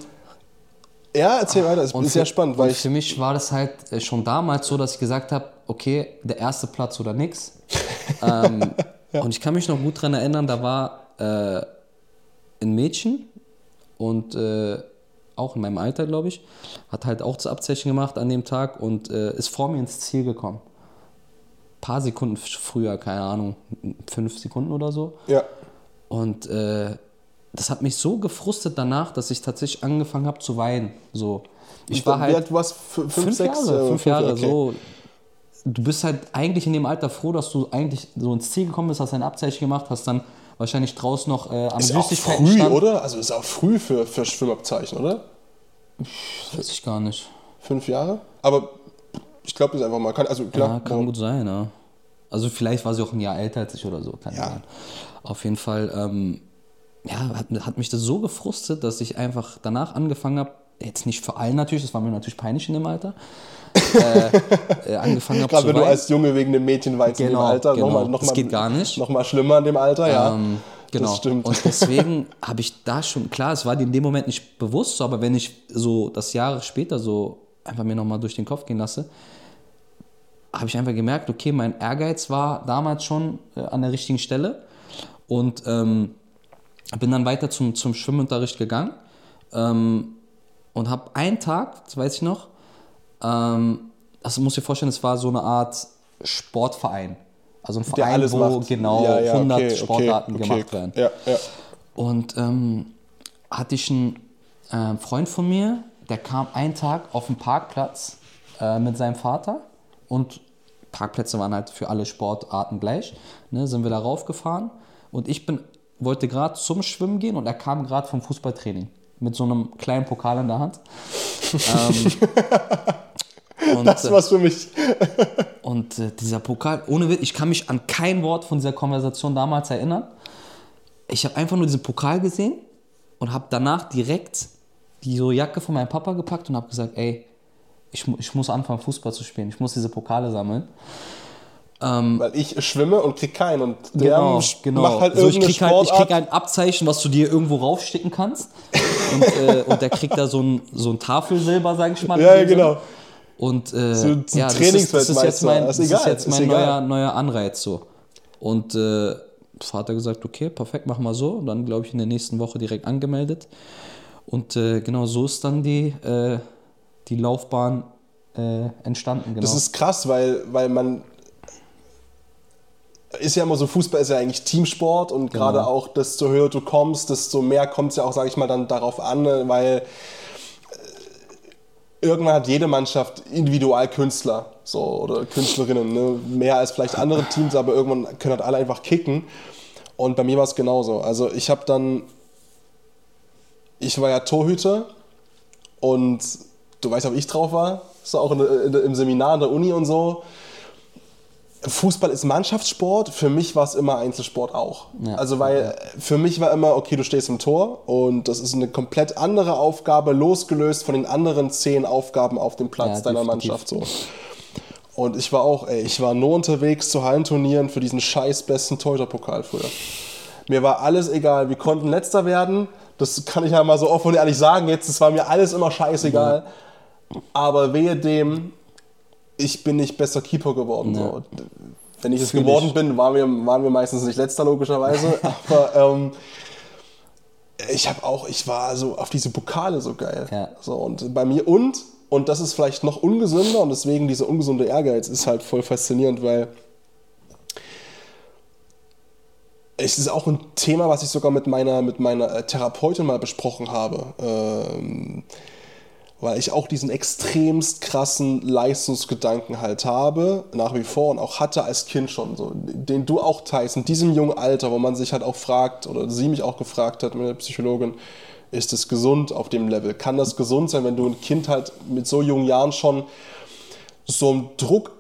Ja, erzähl weiter, es ist sehr spannend, weil für mich war das halt äh, schon damals so, dass ich gesagt habe, okay, der erste Platz oder nix. ähm, Und ich kann mich noch gut daran erinnern, da war äh, ein Mädchen und äh, auch in meinem Alter, glaube ich, hat halt auch das Abzeichen gemacht an dem Tag und äh, ist vor mir ins Ziel gekommen. Paar Sekunden früher, keine Ahnung, fünf Sekunden oder so. Ja. Und äh, das hat mich so gefrustet danach, dass ich tatsächlich angefangen habe zu weinen. So. Ich war halt alt du warst? Fünf, fünf, sechs? Jahre, äh, fünf Jahre, okay. so. Du bist halt eigentlich in dem Alter froh, dass du eigentlich so ins Ziel gekommen bist, hast ein Abzeichen gemacht, hast dann wahrscheinlich draußen noch äh, am Ist auch Süßigkeiten früh, stand. oder? Also ist auch früh für, für Schwimmabzeichen, oder? Weiß ich gar nicht. Fünf Jahre? Aber ich glaube das einfach mal. Kann, also klar. Ja, kann gut sein, ja. Also vielleicht war sie auch ein Jahr älter als ich oder so, kann Ja. sein. Auf jeden Fall, ähm, ja, hat, hat mich das so gefrustet, dass ich einfach danach angefangen habe, jetzt nicht für allen natürlich, das war mir natürlich peinlich in dem Alter, äh, äh, angefangen habe Gerade wenn du als Junge wegen dem Mädchen weinst in dem Genau, Alter. genau. Nochmal, noch Das mal, geht gar nicht. Schlimmer in dem Alter, ja. Ähm, genau. Das stimmt. Und deswegen habe ich da schon, klar, es war dir in dem Moment nicht bewusst, so, aber wenn ich so das Jahre später so einfach mir nochmal durch den Kopf gehen lasse, habe ich einfach gemerkt, okay, mein Ehrgeiz war damals schon äh, an der richtigen Stelle und ähm, bin dann weiter zum, zum Schwimmunterricht gegangen ähm, und habe einen Tag, das weiß ich noch, ähm, das muss ich vorstellen, es war so eine Art Sportverein. Also ein Der Verein, wo macht. genau Ja, ja, 100 okay, okay, Sportarten okay. gemacht werden. Ja, ja. Und ähm, hatte ich einen äh, Freund von mir, der kam einen Tag auf den Parkplatz äh, mit seinem Vater und Parkplätze waren halt für alle Sportarten gleich. Ne, sind wir da raufgefahren und ich bin, wollte gerade zum Schwimmen gehen und er kam gerade vom Fußballtraining mit so einem kleinen Pokal in der Hand. ähm, und, Das äh, war's für mich. und äh, dieser Pokal, ohne Witz, ich kann mich an kein Wort von dieser Konversation damals erinnern. Ich habe einfach nur diesen Pokal gesehen und habe danach direkt die so Jacke von meinem Papa gepackt und habe gesagt, ey, ich, ich muss anfangen Fußball zu spielen, ich muss diese Pokale sammeln. Weil ich schwimme und krieg keinen. Und der Genau, genau. macht halt so, ich, irgendeine krieg halt, ich krieg ein Abzeichen, was du dir irgendwo raufsticken kannst. Und, äh, und der kriegt da so ein, so ein Tafelsilber, sag ich mal. ja, genau. Und äh, So ein ja, das ist, das ist jetzt mein, Das ist egal, jetzt mein neuer, neuer Anreiz so. Und äh, Vater gesagt, okay, perfekt, mach mal so. Und dann, glaube ich, in der nächsten Woche direkt angemeldet. Und äh, genau so ist dann die, äh, die Laufbahn äh, entstanden. Genau. Das ist krass, weil, weil man ist ja immer so, Fußball ist ja eigentlich Teamsport und Genau. gerade auch, desto höher du kommst, desto mehr kommt es ja auch, sage ich mal, dann darauf an, weil äh, irgendwann hat jede Mannschaft Individualkünstler so, oder Künstlerinnen, ne? mehr als vielleicht andere Teams, aber irgendwann können halt alle einfach kicken. Und bei mir war es genauso. Also ich habe dann, ich war ja Torhüter und du weißt ja, wie ich drauf war, so auch in, in, im Seminar in der Uni und so. Fußball ist Mannschaftssport, für mich war es immer Einzelsport auch. Ja. Also weil für mich war immer, okay, du stehst im Tor und das ist eine komplett andere Aufgabe, losgelöst von den anderen zehn Aufgaben auf dem Platz Ja, deiner definitiv. Mannschaft. So. Und ich war auch, ey, ich war nur unterwegs zu Hallenturnieren für diesen scheiß besten Torhüterpokal früher. Mir war alles egal, wir konnten letzter werden, das kann ich ja mal so offen und ehrlich sagen jetzt, das war mir alles immer scheißegal. Aber wehe dem, ich bin nicht besser Keeper geworden. So. Wenn ich es geworden ich. bin, waren wir, waren wir meistens nicht letzter logischerweise. aber ähm, ich habe auch, ich war so auf diese Pokale so geil. Ja. So, und bei mir und, und das ist vielleicht noch ungesünder und deswegen dieser ungesunde Ehrgeiz ist halt voll faszinierend, weil es ist auch ein Thema, was ich sogar mit meiner, mit meiner äh, Therapeutin mal besprochen habe. Ähm, weil ich auch diesen extremst krassen Leistungsgedanken halt habe, nach wie vor und auch hatte als Kind schon, so, den du auch teilst, in diesem jungen Alter, wo man sich halt auch fragt, oder sie mich auch gefragt hat, meine Psychologin, ist es gesund auf dem Level? Kann das gesund sein, wenn du ein Kind halt mit so jungen Jahren schon so einem Druck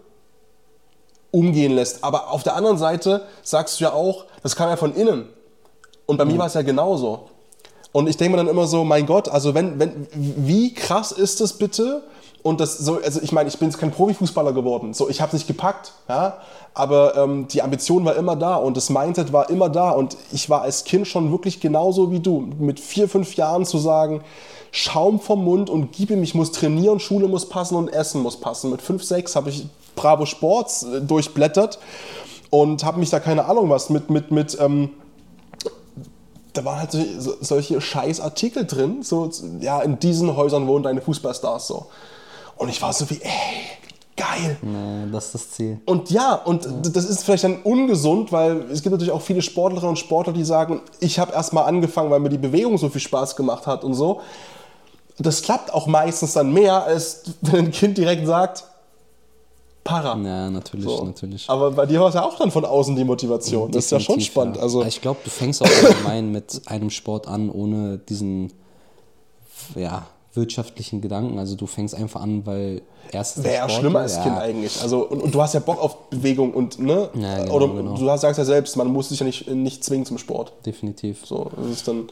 umgehen lässt? Aber auf der anderen Seite sagst du ja auch, das kam ja von innen. Und bei mir war es ja genauso. Und ich denke mir dann immer so, mein Gott, also wenn, wenn, wie krass ist es bitte, Und das so, also ich meine, ich bin jetzt kein Profifußballer geworden. So, ich habe es nicht gepackt, ja. Aber ähm, die Ambition war immer da und das Mindset war immer da. Und ich war als Kind schon wirklich genauso wie du. Mit vier, fünf Jahren zu sagen, Schaum vom Mund und gib ihm, ich muss trainieren, Schule muss passen und Essen muss passen. Mit fünf, sechs habe ich Bravo Sports äh, durchblättert und habe mich da keine Ahnung was mit, mit, mit ähm, da waren halt so, solche scheiß Artikel drin, so, ja, in diesen Häusern wohnen deine Fußballstars so. Und ich war so wie, ey, geil. Nee, das ist das Ziel. Und ja, und das ist vielleicht dann ungesund, weil es gibt natürlich auch viele Sportlerinnen und Sportler, die sagen, ich habe erst mal angefangen, weil mir die Bewegung so viel Spaß gemacht hat und so. Das klappt auch meistens dann mehr, als wenn ein Kind direkt sagt, Para. Ja, natürlich, So. natürlich. Aber bei dir war es ja auch dann von außen die Motivation. Das ist ja schon spannend. ja. Also, ich glaube, du fängst auch allgemein mit einem Sport an, ohne diesen ja, wirtschaftlichen Gedanken. Also du fängst einfach an, weil der Wäre schlimmer als ja, Kind eigentlich. Also, und, und du hast ja Bock auf Bewegung und, ne? Ja, genau, Oder genau. du sagst ja selbst, man muss sich ja nicht, nicht zwingen zum Sport. Definitiv. So, das ist dann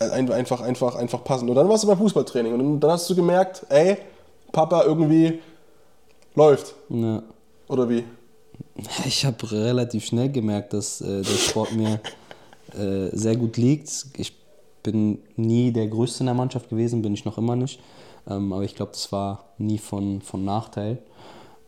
einfach, einfach, einfach passend. Und dann warst du beim Fußballtraining und dann hast du gemerkt, ey, Papa irgendwie läuft. Ja. Oder wie? Ich habe relativ schnell gemerkt, dass äh, der Sport mir äh, sehr gut liegt. Ich bin nie der Größte in der Mannschaft gewesen, bin ich noch immer nicht. Ähm, aber ich glaube, das war nie von, von Nachteil,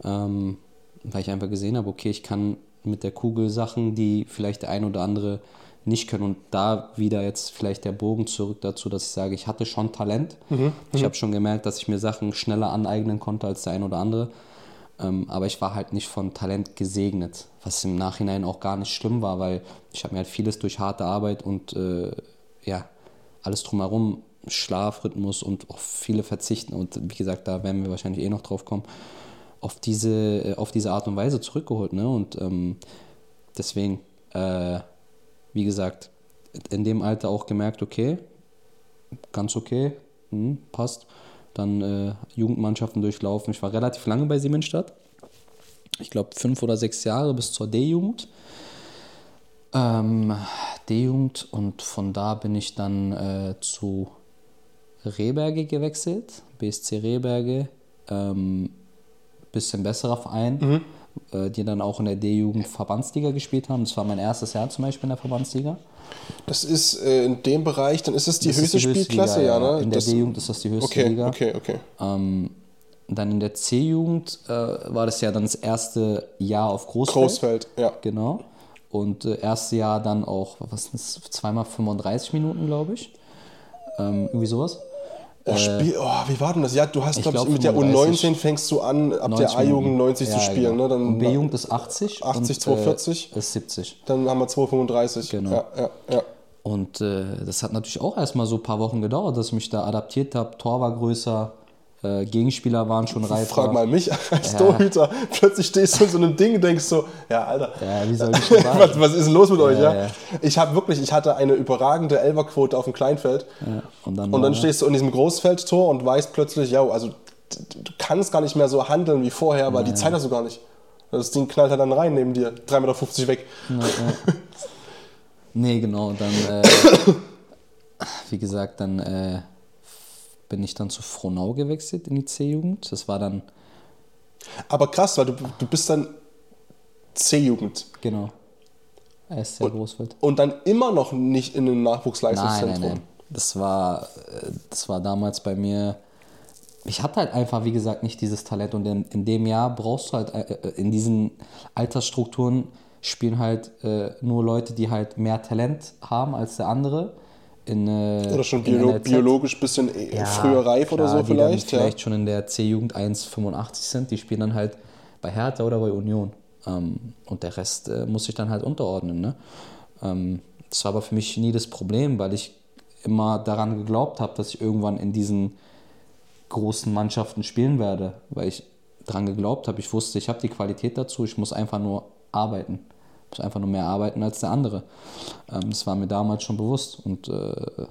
ähm, weil ich einfach gesehen habe, okay, ich kann mit der Kugel Sachen, die vielleicht der ein oder andere nicht können. Und da wieder jetzt vielleicht der Bogen zurück dazu, dass ich sage, ich hatte schon Talent. ich habe schon gemerkt, dass ich mir Sachen schneller aneignen konnte als der ein oder andere. Ähm, aber ich war halt nicht von Talent gesegnet, was im Nachhinein auch gar nicht schlimm war, weil ich habe mir halt vieles durch harte Arbeit und äh, ja, alles drumherum, Schlafrhythmus und auch viele verzichten und wie gesagt, da werden wir wahrscheinlich eh noch drauf kommen, auf diese, äh, auf diese Art und Weise zurückgeholt. Ne? Und ähm, deswegen, äh, wie gesagt, in dem Alter auch gemerkt, okay, ganz okay, hm, passt. Dann äh, Jugendmannschaften durchlaufen. Ich war relativ lange bei Siemensstadt. Ich glaube fünf oder sechs Jahre bis zur D-Jugend. Ähm, D-Jugend und von da bin ich dann äh, zu Rehberge gewechselt, BSC Rehberge. Ähm, bisschen besserer Verein, äh, die dann auch in der D-Jugend Verbandsliga gespielt haben. Das war mein erstes Jahr zum Beispiel in der Verbandsliga. Das ist äh, in dem Bereich, dann ist es die Das ist höchste Spielklasse, Liga, ja, ne? In der Das- D-Jugend ist das die höchste Okay, Liga. okay, okay. Ähm, dann in der C-Jugend äh, war das ja dann das erste Jahr auf Großfeld. Großfeld, ja. Genau. Und äh, erste Jahr dann auch, was ist das, zweimal 35 Minuten, glaube ich. Ähm, irgendwie sowas. Oh, Spiel, oh, wie war denn das? Ja, du hast, glaube ich, glaub, mit der 35. U19 fängst du an, ab 90 der A-Jugend Minuten. 90 zu Ja, spielen. genau. Ne? Dann, B-Jugend ist 80. 80, und, 240. Äh, ist 70. dann haben wir 235. Genau. Ja, ja, ja. Und äh, das hat natürlich auch erstmal so ein paar Wochen gedauert, dass ich mich da adaptiert habe. Tor war größer, äh, Gegenspieler waren schon reifer. Frag mal mich als Torhüter. Plötzlich stehst du in so einem Ding und denkst so, ja, Alter. Ja, wie soll ich was, was ist denn los mit euch? Ja, ja. Ich habe wirklich, ich hatte eine überragende Elferquote auf dem Kleinfeld. Ja, und dann, Und dann stehst du in diesem Großfeldtor und weißt plötzlich, ja, also du kannst gar nicht mehr so handeln wie vorher, weil die Zeit hast du gar nicht. Das Ding knallt halt dann rein neben dir, 3,50 Meter weg. Nee, genau. Dann, äh, wie gesagt, dann äh, bin ich dann zu Frohnau gewechselt in die C-Jugend. Das war dann, Aber krass, weil du, du bist dann C-Jugend genau, SC Großfeld. und dann immer noch nicht in einem Nein, Nachwuchsleistungszentrum. nein, nein. Das war, äh, das war damals bei mir. Ich hatte halt einfach, wie gesagt, nicht dieses Talent und in, in dem Jahr brauchst du halt, äh, äh, in diesen Altersstrukturen spielen halt nur Leute, die halt mehr Talent haben als der andere. In, äh, Oder schon biolo biologisch ein bisschen eh- Ja, früher reif oder klar, so die dann vielleicht. vielleicht schon in der C-Jugend 1,85 sind. Die spielen dann halt bei Hertha oder bei Union. Ähm, und der Rest äh, muss sich dann halt unterordnen. Ne? Ähm, das war aber für mich nie das Problem, weil ich immer daran geglaubt habe, dass ich irgendwann in diesen großen Mannschaften spielen werde, weil ich daran geglaubt habe. Ich wusste, ich habe die Qualität dazu, ich muss einfach nur arbeiten. Ich muss einfach nur mehr arbeiten als der andere. Ähm, das war mir damals schon bewusst und äh,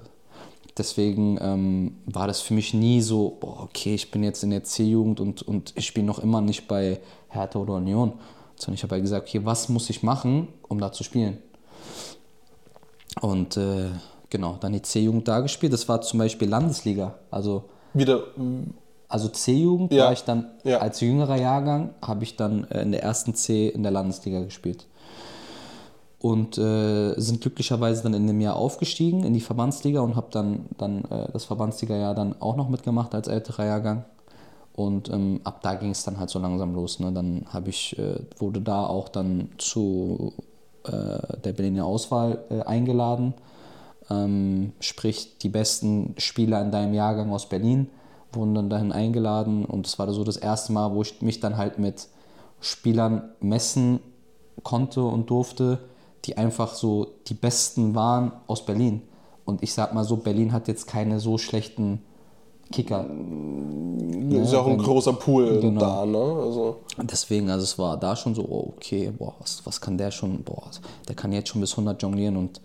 deswegen ähm, war das für mich nie so, boah, okay, ich bin jetzt in der C-Jugend und, und ich spiele noch immer nicht bei Hertha oder Union. Sondern ich habe halt gesagt, okay, was muss ich machen, um da zu spielen? Und äh, genau, dann die C-Jugend da gespielt. Das war zum Beispiel Landesliga. Also Wieder. Also C-Jugend Ja. war ich dann Ja. als jüngerer Jahrgang, habe ich dann äh, in der ersten C in der Landesliga gespielt. Und äh, sind glücklicherweise dann in dem Jahr aufgestiegen in die Verbandsliga und habe dann, dann äh, das Verbandsliga-Jahr dann auch noch mitgemacht als älterer Jahrgang. Und ähm, ab da ging es dann halt so langsam los. Ne? Dann habe ich, äh, wurde da auch dann zu äh, der Berliner Auswahl äh, eingeladen. Ähm, sprich, die besten Spieler in deinem Jahrgang aus Berlin wurden dann dahin eingeladen. Und es war so das erste Mal, wo ich mich dann halt mit Spielern messen konnte und durfte, die einfach so die besten waren aus Berlin. Und ich sag mal so, Berlin hat jetzt keine so schlechten Kicker. ist ja auch ein wenn- großer Pool Genau. da, ne? Also, Deswegen, also es war da schon so, oh, okay, boah, was, was kann der schon, boah, der kann jetzt schon bis 100 jonglieren und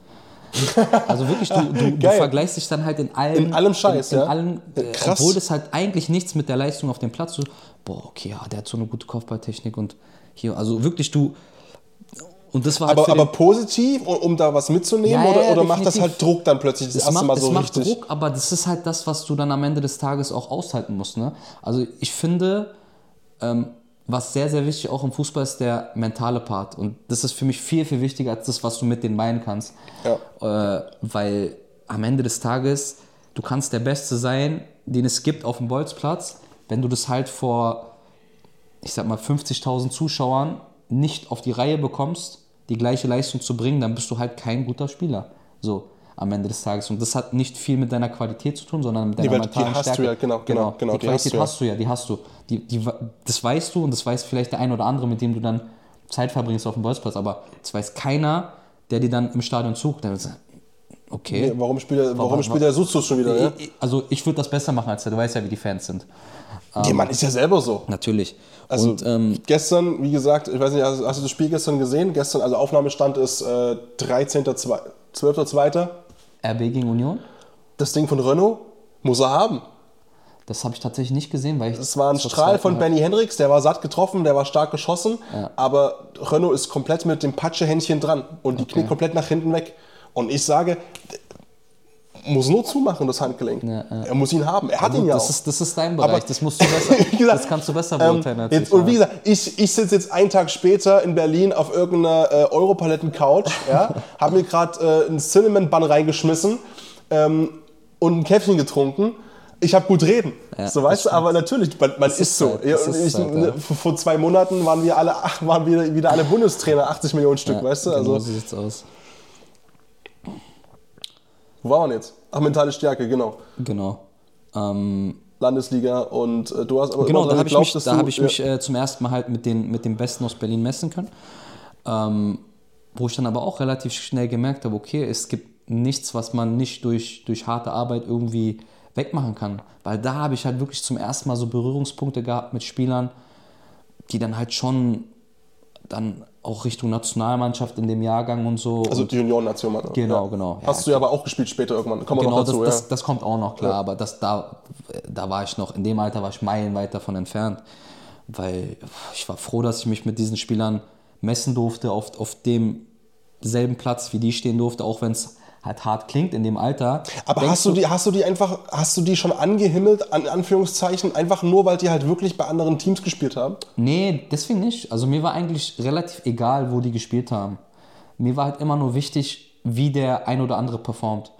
also wirklich, du, du, du vergleichst dich dann halt in allem, In allem Scheiß, in, in ja? allem, äh, Krass. obwohl das halt eigentlich nichts mit der Leistung auf dem Platz, so, boah, okay, ja, der hat so eine gute Kopfballtechnik und hier, also wirklich, du, und das war halt aber, aber positiv, um, da was mitzunehmen? Ja, oder ja, oder macht das halt Druck dann plötzlich das es erste macht, Mal so es macht richtig? Druck, aber das ist halt das, was du dann am Ende des Tages auch aushalten musst. Ne? Also ich finde, ähm, was sehr, sehr wichtig auch im Fußball ist der mentale Part. Und das ist für mich viel, viel wichtiger als das, was du mit den Beinen kannst. Äh, weil am Ende des Tages, du kannst der Beste sein, den es gibt auf dem Bolzplatz, wenn du das halt vor, ich sag mal, 50.000 Zuschauern nicht auf die Reihe bekommst, die gleiche Leistung zu bringen, dann bist du halt kein guter Spieler. So am Ende des Tages. Und das hat nicht viel mit deiner Qualität zu tun, sondern mit deiner die mentalen hast du Stärke. ja, genau, genau, genau, Die die hast Qualität du ja. hast du ja, die hast du. Die, die, das weißt du und das weiß vielleicht der ein oder andere, mit dem du dann Zeit verbringst auf dem Bolzplatz, aber das weiß keiner, der dir dann im Stadion zuguckt. Wird sagen, okay. Nee, warum spielt der, warum Warum- spielt der Sustus schon wieder? Ich- Also ich würde das besser machen als der, du weißt ja, wie die Fans sind. Ja, man ist ja selber so. Natürlich. Also und ähm, gestern, wie gesagt, ich weiß nicht, hast, hast du das Spiel gestern gesehen? Gestern, also Aufnahmestand ist äh, 13.2., 12.2. RB gegen Union, Das Ding von Renault muss er haben. das habe ich tatsächlich nicht gesehen, weil ich Es war ein Strahl von Benny Hendricks, der war satt getroffen, der war stark geschossen, aber Renault ist komplett mit dem Patschehändchen dran und die knickt komplett nach hinten weg. Und ich sage, muss nur zumachen, das Handgelenk. Ja, ja. Er muss ihn haben. Er hat ihn ja das auch. ist, das ist dein Aber- Bereich, das musst du besser, gesagt, das kannst du besser Ähm, beurteilen als jetzt, ich. und wie gesagt, ich, ich sitze jetzt einen Tag später in Berlin auf irgendeiner äh, Europaletten-Couch, ja, habe mir gerade äh, einen Cinnamon-Bun reingeschmissen ähm, und ein Käffchen getrunken. Ich habe gut reden, Ja, so weißt du, aber natürlich, man, man ist, ist so. ist ich, halt, ne, ja. vor zwei Monaten waren wir alle, waren wir wieder alle Bundestrainer, 80 Millionen Stück, Ja, weißt du? Genau Also, so sieht's aus. Wo waren wir jetzt? Ach, mentale Stärke, genau. Genau. Ähm, Landesliga und äh, du hast aber genau, da habe ich mich, da du- hab ich ja. mich äh, zum ersten Mal halt mit den, mit den Besten aus Berlin messen können. Ähm, wo ich dann aber auch relativ schnell gemerkt habe, okay, es gibt nichts, was man nicht durch, durch harte Arbeit irgendwie wegmachen kann. Weil da habe ich halt wirklich zum ersten Mal so Berührungspunkte gehabt mit Spielern, die dann halt schon dann auch Richtung Nationalmannschaft in dem Jahrgang und so. Also die Union-Nation. Genau, genau. Ja, Hast du ja aber auch gespielt später irgendwann. Kommen wir genau, noch dazu, das, ja. das, das kommt auch noch klar, aber das, da, da war ich noch, in dem Alter war ich meilenweit davon entfernt, weil ich war froh, dass ich mich mit diesen Spielern messen durfte, auf, auf demselben Platz, wie die stehen durfte, auch wenn es halt hart klingt in dem Alter. Aber hast du, die, hast du die einfach, hast du die schon angehimmelt, an Anführungszeichen, einfach nur, weil die halt wirklich bei anderen Teams gespielt haben? Nee, deswegen nicht. Also mir war eigentlich relativ egal, wo die gespielt haben. Mir war halt immer nur wichtig, wie der ein oder andere performt.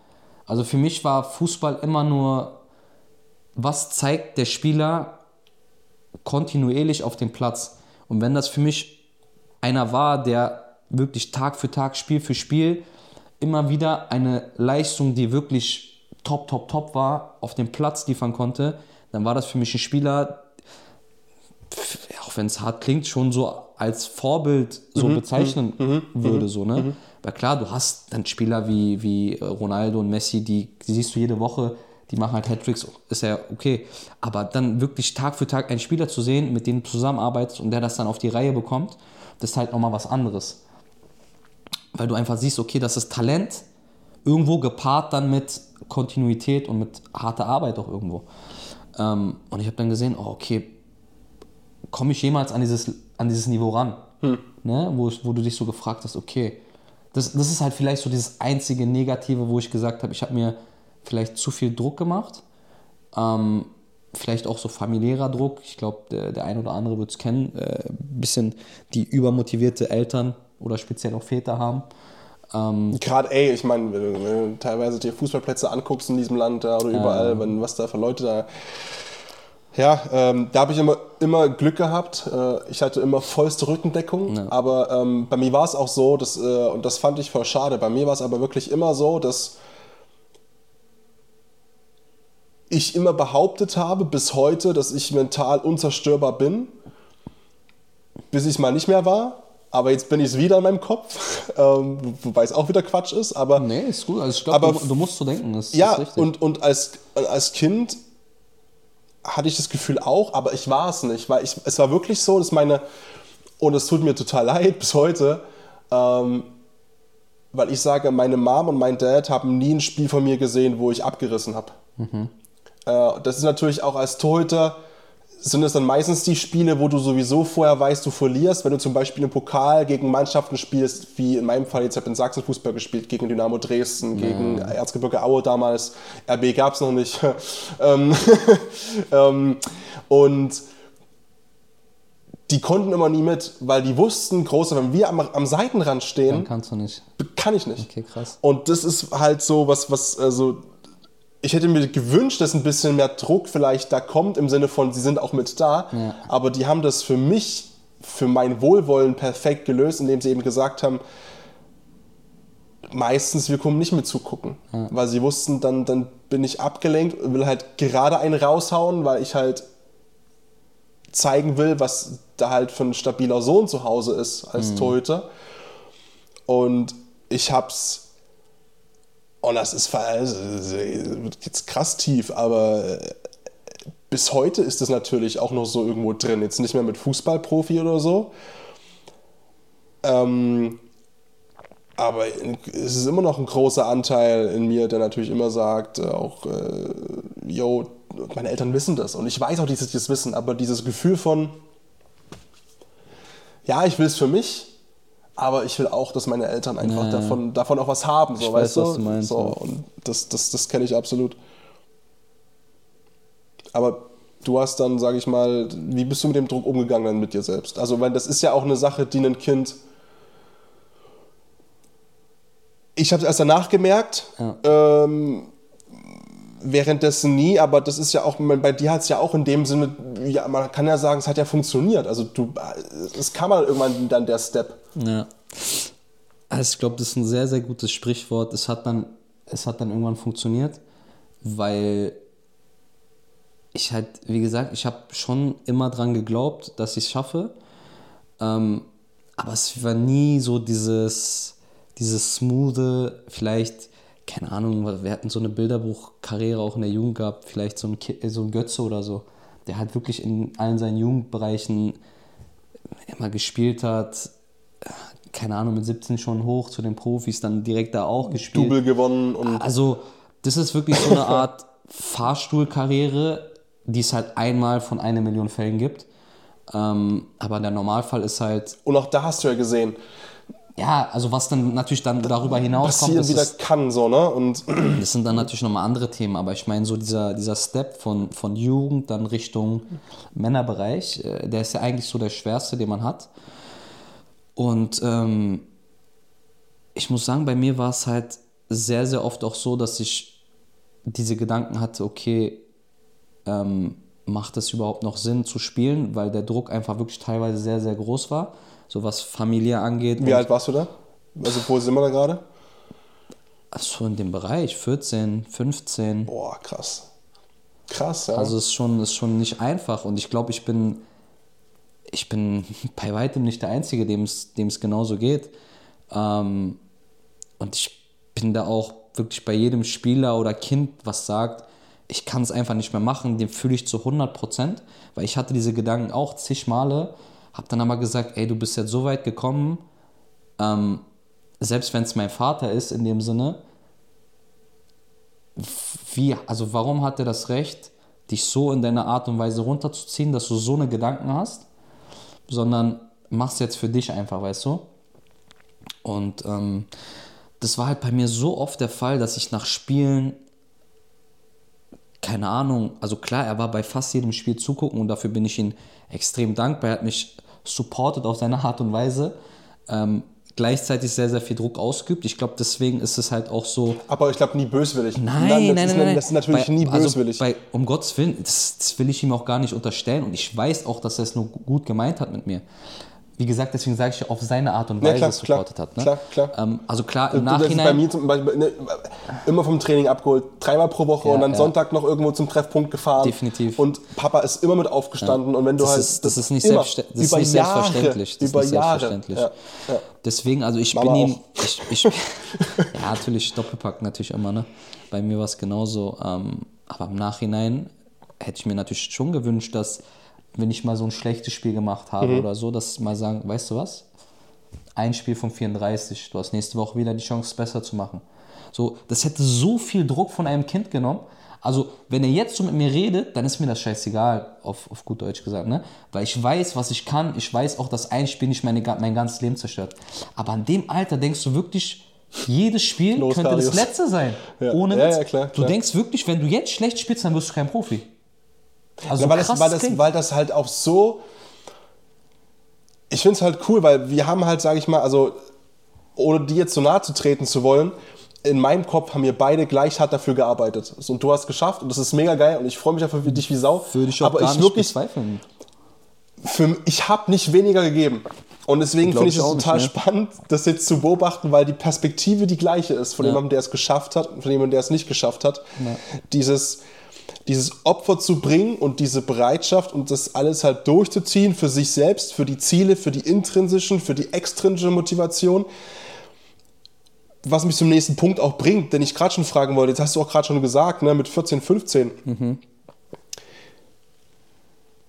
Also für mich war Fußball immer nur, was zeigt der Spieler kontinuierlich auf dem Platz. Und wenn das für mich einer war, der wirklich Tag für Tag, Spiel für Spiel immer wieder eine Leistung, die wirklich top, top, top war, auf dem Platz liefern konnte, dann war das für mich ein Spieler, auch wenn es hart klingt, schon so als Vorbild so bezeichnen würde. So, ne? Weil klar, du hast dann Spieler wie, wie Ronaldo und Messi, die, die siehst du jede Woche, die machen halt Hattricks, ist ja okay. Aber dann wirklich Tag für Tag einen Spieler zu sehen, mit dem du zusammenarbeitest und der das dann auf die Reihe bekommt, das ist halt nochmal was anderes. Weil du einfach siehst, okay, das ist Talent, irgendwo gepaart dann mit Kontinuität und mit harter Arbeit auch irgendwo. Ähm, und ich habe dann gesehen, oh, okay, komme ich jemals an dieses, an dieses Niveau ran? Ne? Wo, wo du dich so gefragt hast, okay, das, das ist halt vielleicht so dieses einzige Negative, wo ich gesagt habe, ich habe mir vielleicht zu viel Druck gemacht. Ähm, vielleicht auch so familiärer Druck. Ich glaube, der, der ein oder andere wird es kennen. Äh, ein bisschen die übermotivierte Eltern oder speziell auch Väter haben. Ähm, Gerade, ey, ich meine, wenn, du- wenn du teilweise dir Fußballplätze anguckst in diesem Land da oder überall, wenn, was da für Leute da. Ja, ähm, da habe ich immer, immer Glück gehabt. Äh, ich hatte immer vollste Rückendeckung. Aber ähm, bei mir war es auch so, dass, äh, und das fand ich voll schade, bei mir war es aber wirklich immer so, dass ich immer behauptet habe, bis heute, dass ich mental unzerstörbar bin, bis ich mal nicht mehr war. Aber jetzt bin ich es wieder in meinem Kopf, ähm, wobei es auch wieder Quatsch ist. Aber nee, ist gut. Also ich glaube, Aber du, du musst so denken. Das ja, ist richtig. und, und als, als Kind hatte ich das Gefühl auch, aber ich war es nicht, weil ich, es war wirklich so, dass meine, und es tut mir total leid bis heute, ähm, weil ich sage, meine Mom und mein Dad haben nie ein Spiel von mir gesehen, wo ich abgerissen habe. Äh, das ist natürlich auch als Torhüter, sind es dann meistens die Spiele, wo du sowieso vorher weißt, du verlierst. Wenn du zum Beispiel im Pokal gegen Mannschaften spielst, wie in meinem Fall, jetzt habe in Sachsen Fußball gespielt, gegen Dynamo Dresden, gegen Erzgebirge Aue damals, RB gab es noch nicht. Ähm, ähm, und die konnten immer nie mit, weil die wussten, große, wenn wir am, am Seitenrand Dann stehen, kannst du nicht. kann ich nicht. Okay, krass. Und das ist halt so was, was, also ich hätte mir gewünscht, dass ein bisschen mehr Druck vielleicht da kommt, im Sinne von, sie sind auch mit da, Ja. aber die haben das für mich, für mein Wohlwollen perfekt gelöst, indem sie eben gesagt haben, meistens, wir kommen nicht mit zugucken, weil sie wussten, dann, dann bin ich abgelenkt und will halt gerade einen raushauen, weil ich halt zeigen will, was da halt für ein stabiler Sohn zu Hause ist als Torhüter. Und ich hab's. Und das ist jetzt krass tief, aber äh, bis heute ist es natürlich auch noch so irgendwo drin. Jetzt nicht mehr mit Fußballprofi oder so. Ähm, aber es ist immer noch ein großer Anteil in mir, der natürlich immer sagt, äh, auch, äh, yo, meine Eltern wissen das. Und ich weiß auch, dass sie das wissen, aber dieses Gefühl von, ja, ich will es für mich, aber ich will auch, dass meine Eltern einfach Ja, ja. davon, davon auch was haben. So, Ich weißt weiß, du? was du meinst, So, ja. und das, das, das kenne ich absolut. Aber du hast dann, sage ich mal, wie bist du mit dem Druck umgegangen dann mit dir selbst? Also, weil das ist ja auch eine Sache, die ein Kind. Ich habe es erst danach gemerkt, ähm, währenddessen nie, aber das ist ja auch, bei dir hat es ja auch in dem Sinne, ja, man kann ja sagen, es hat ja funktioniert. Also du, es kam mal irgendwann dann der Step. Ja. Also ich glaube, das ist ein sehr, sehr gutes Sprichwort. Es hat dann, es hat dann irgendwann funktioniert, weil ich halt, wie gesagt, ich habe schon immer dran geglaubt, dass ich es schaffe. Ähm, aber es war nie so dieses, dieses smoothe, vielleicht, keine Ahnung, wir hatten so eine Bilderbuchkarriere auch in der Jugend gehabt, vielleicht so ein, so ein Götze oder so, der halt wirklich in allen seinen Jugendbereichen immer gespielt hat, keine Ahnung, mit 17 schon hoch zu den Profis, dann direkt da auch gespielt. Double gewonnen und Also, das ist wirklich so eine Art Fahrstuhlkarriere, die es halt einmal von einer Million Fällen gibt. Ähm, aber der Normalfall ist halt, Und auch da hast du ja gesehen, ja, also was dann natürlich dann darüber hinauskommt, passieren das, wieder ist, kann, so, ne? Und das sind dann natürlich nochmal andere Themen. Aber ich meine, so dieser, dieser Step von, von Jugend dann Richtung Männerbereich, äh, der ist ja eigentlich so der schwerste, den man hat. Und ähm, ich muss sagen, bei mir war es halt sehr, sehr oft auch so, dass ich diese Gedanken hatte, okay, ähm, macht es überhaupt noch Sinn zu spielen, weil der Druck einfach wirklich teilweise sehr, sehr groß war, so was familiär angeht. wie alt warst du da? Also wo sind wir da gerade? so in dem Bereich, 14, 15. Boah, krass. Krass, ja. Also es ist schon, ist schon nicht einfach und ich glaube, ich bin, ich bin bei weitem nicht der Einzige, dem es genauso geht. Ähm, und ich bin da auch wirklich bei jedem Spieler oder Kind, was sagt, ich kann es einfach nicht mehr machen, dem fühle ich zu 100 Prozent, weil ich hatte diese Gedanken auch zig Male, habe dann aber gesagt, ey, du bist jetzt so weit gekommen, ähm, selbst wenn es mein Vater ist in dem Sinne, wie, also warum hat er das Recht, dich so in deiner Art und Weise runterzuziehen, dass du so eine Gedanken hast, sondern mach's jetzt für dich einfach, weißt du? Und ähm, das war halt bei mir so oft der Fall, dass ich nach Spielen, keine Ahnung, also klar, er war bei fast jedem Spiel zugucken und dafür bin ich ihm extrem dankbar. Er hat mich supportet auf seine Art und Weise. Ähm, gleichzeitig sehr, sehr viel Druck ausgeübt. Ich glaube, deswegen ist es halt auch so. Aber ich glaube, nie böswillig. Nein, das nein, ist, nein, nein. Das ist natürlich bei, nie also böswillig. bei, um Gottes Willen, das, das will ich ihm auch gar nicht unterstellen und ich weiß auch, dass er es nur gut gemeint hat mit mir. Wie gesagt, deswegen sage ich, auf seine Art und Ja, Weise klar, supportet klar, hat. Ne? klar, klar. Ähm, also klar, im Das ist bei Nachhinein. mir zum Beispiel ne, immer vom Training abgeholt, dreimal pro Woche Ja, und dann ja. Sonntag noch irgendwo zum Treffpunkt gefahren. Definitiv. Und Papa ist immer mit aufgestanden und wenn du Das halt ist- das ist nicht immer, selbstste- das ist nicht Jahre, selbstverständlich. Das ist über nicht Jahre. selbstverständlich. Ja, ja. Deswegen, also ich Mama bin ihm, ich, ich, ja natürlich Doppelpack natürlich immer, ne? Bei mir war es genauso, ähm, aber im Nachhinein hätte ich mir natürlich schon gewünscht, dass wenn ich mal so ein schlechtes Spiel gemacht habe Mhm. oder so, dass sie mal sagen, weißt du was? Ein Spiel von 34, du hast nächste Woche wieder die Chance, es besser zu machen. So, das hätte so viel Druck von einem Kind genommen. Also, wenn er jetzt so mit mir redet, dann ist mir das scheißegal, auf, auf gut Deutsch gesagt, ne? Weil ich weiß, was ich kann. Ich weiß auch, dass ein Spiel nicht meine, mein ganzes Leben zerstört. Aber an dem Alter denkst du wirklich, jedes Spiel Los, könnte Karius. das letzte sein. Ja. Ohne Ja, Witz. ja, klar, Du klar. denkst wirklich, wenn du jetzt schlecht spielst, dann wirst du kein Profi. Also, Ja, weil, das, weil, das, weil das halt auch so. Ich finde es halt cool, weil wir haben halt, sage ich mal, also ohne dir jetzt so nahe zu treten zu wollen, in meinem Kopf haben wir beide gleich hart dafür gearbeitet. So, und du hast geschafft und das ist mega geil und ich freue mich einfach für dich wie Sau. Würde ich auch Aber gar ich nicht wirklich, bezweifeln. für, ich habe nicht weniger gegeben. Und deswegen finde ich es auch nicht, total ne? spannend, das jetzt zu beobachten, weil die Perspektive die gleiche ist von Ja. jemandem, der es geschafft hat und von jemandem, der es nicht geschafft hat. Dieses, dieses Opfer zu bringen und diese Bereitschaft und das alles halt durchzuziehen für sich selbst, für die Ziele, für die intrinsischen, für die extrinsische Motivation. Was mich zum nächsten Punkt auch bringt, den ich gerade schon fragen wollte, jetzt hast du auch gerade schon gesagt, ne, mit 14, 15.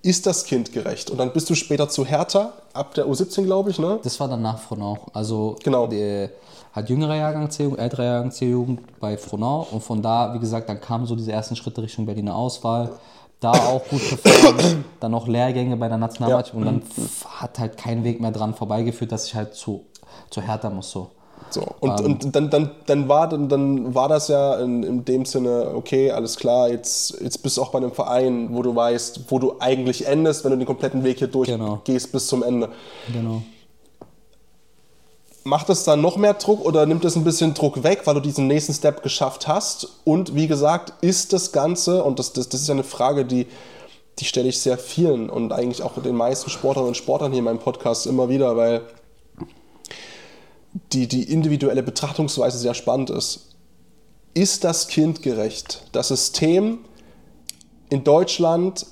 Ist das Kind gerecht? Und dann bist du später zu Hertha, ab der U17, glaube ich, ne? Das war dann nach Frohnau. Also Genau. der hat jüngere Jahrgang C-Jugend, ältere Jahrgang C-Jugend bei Frohnau und von da, wie gesagt, dann kamen so diese ersten Schritte Richtung Berliner Auswahl. Da auch gut performt, dann noch Lehrgänge bei der Nationalmannschaft und dann f- hat halt kein Weg mehr dran vorbeigeführt, dass ich halt zu, zu Hertha muss so. So. Und, Ähm. und dann, dann, dann, war, dann, dann war das ja in, in dem Sinne, okay, alles klar, jetzt, jetzt bist du auch bei einem Verein, wo du weißt, wo du eigentlich endest, wenn du den kompletten Weg hier durchgehst Genau. bis zum Ende. Genau. Macht es dann noch mehr Druck oder nimmt es ein bisschen Druck weg, weil du diesen nächsten Step geschafft hast? Und wie gesagt, ist das Ganze, und das, das, das ist ja eine Frage, die, die stelle ich sehr vielen und eigentlich auch den meisten Sportlerinnen und Sportlern hier in meinem Podcast immer wieder, weil die, die individuelle Betrachtungsweise sehr spannend ist. Ist das kindgerecht? Das System in Deutschland,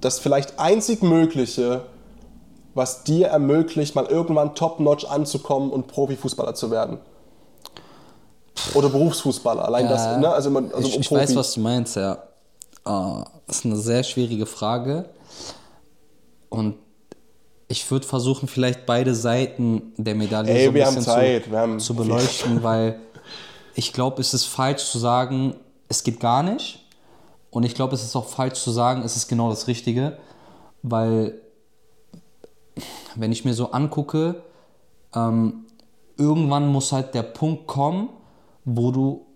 das vielleicht einzig mögliche, was dir ermöglicht, mal irgendwann top-notch anzukommen und Profifußballer zu werden? Oder Berufsfußballer, allein das, ne? Also, man, also ich ich Profi. weiß, was du meinst, ja. Ah, das ist eine sehr schwierige Frage. Und ich würde versuchen, vielleicht beide Seiten der Medaille Ey, so ein bisschen zu, zu beleuchten, weil ich glaube, es ist falsch zu sagen, es geht gar nicht. Und ich glaube, es ist auch falsch zu sagen, es ist genau das Richtige, weil wenn ich mir so angucke, ähm, irgendwann muss halt der Punkt kommen, wo du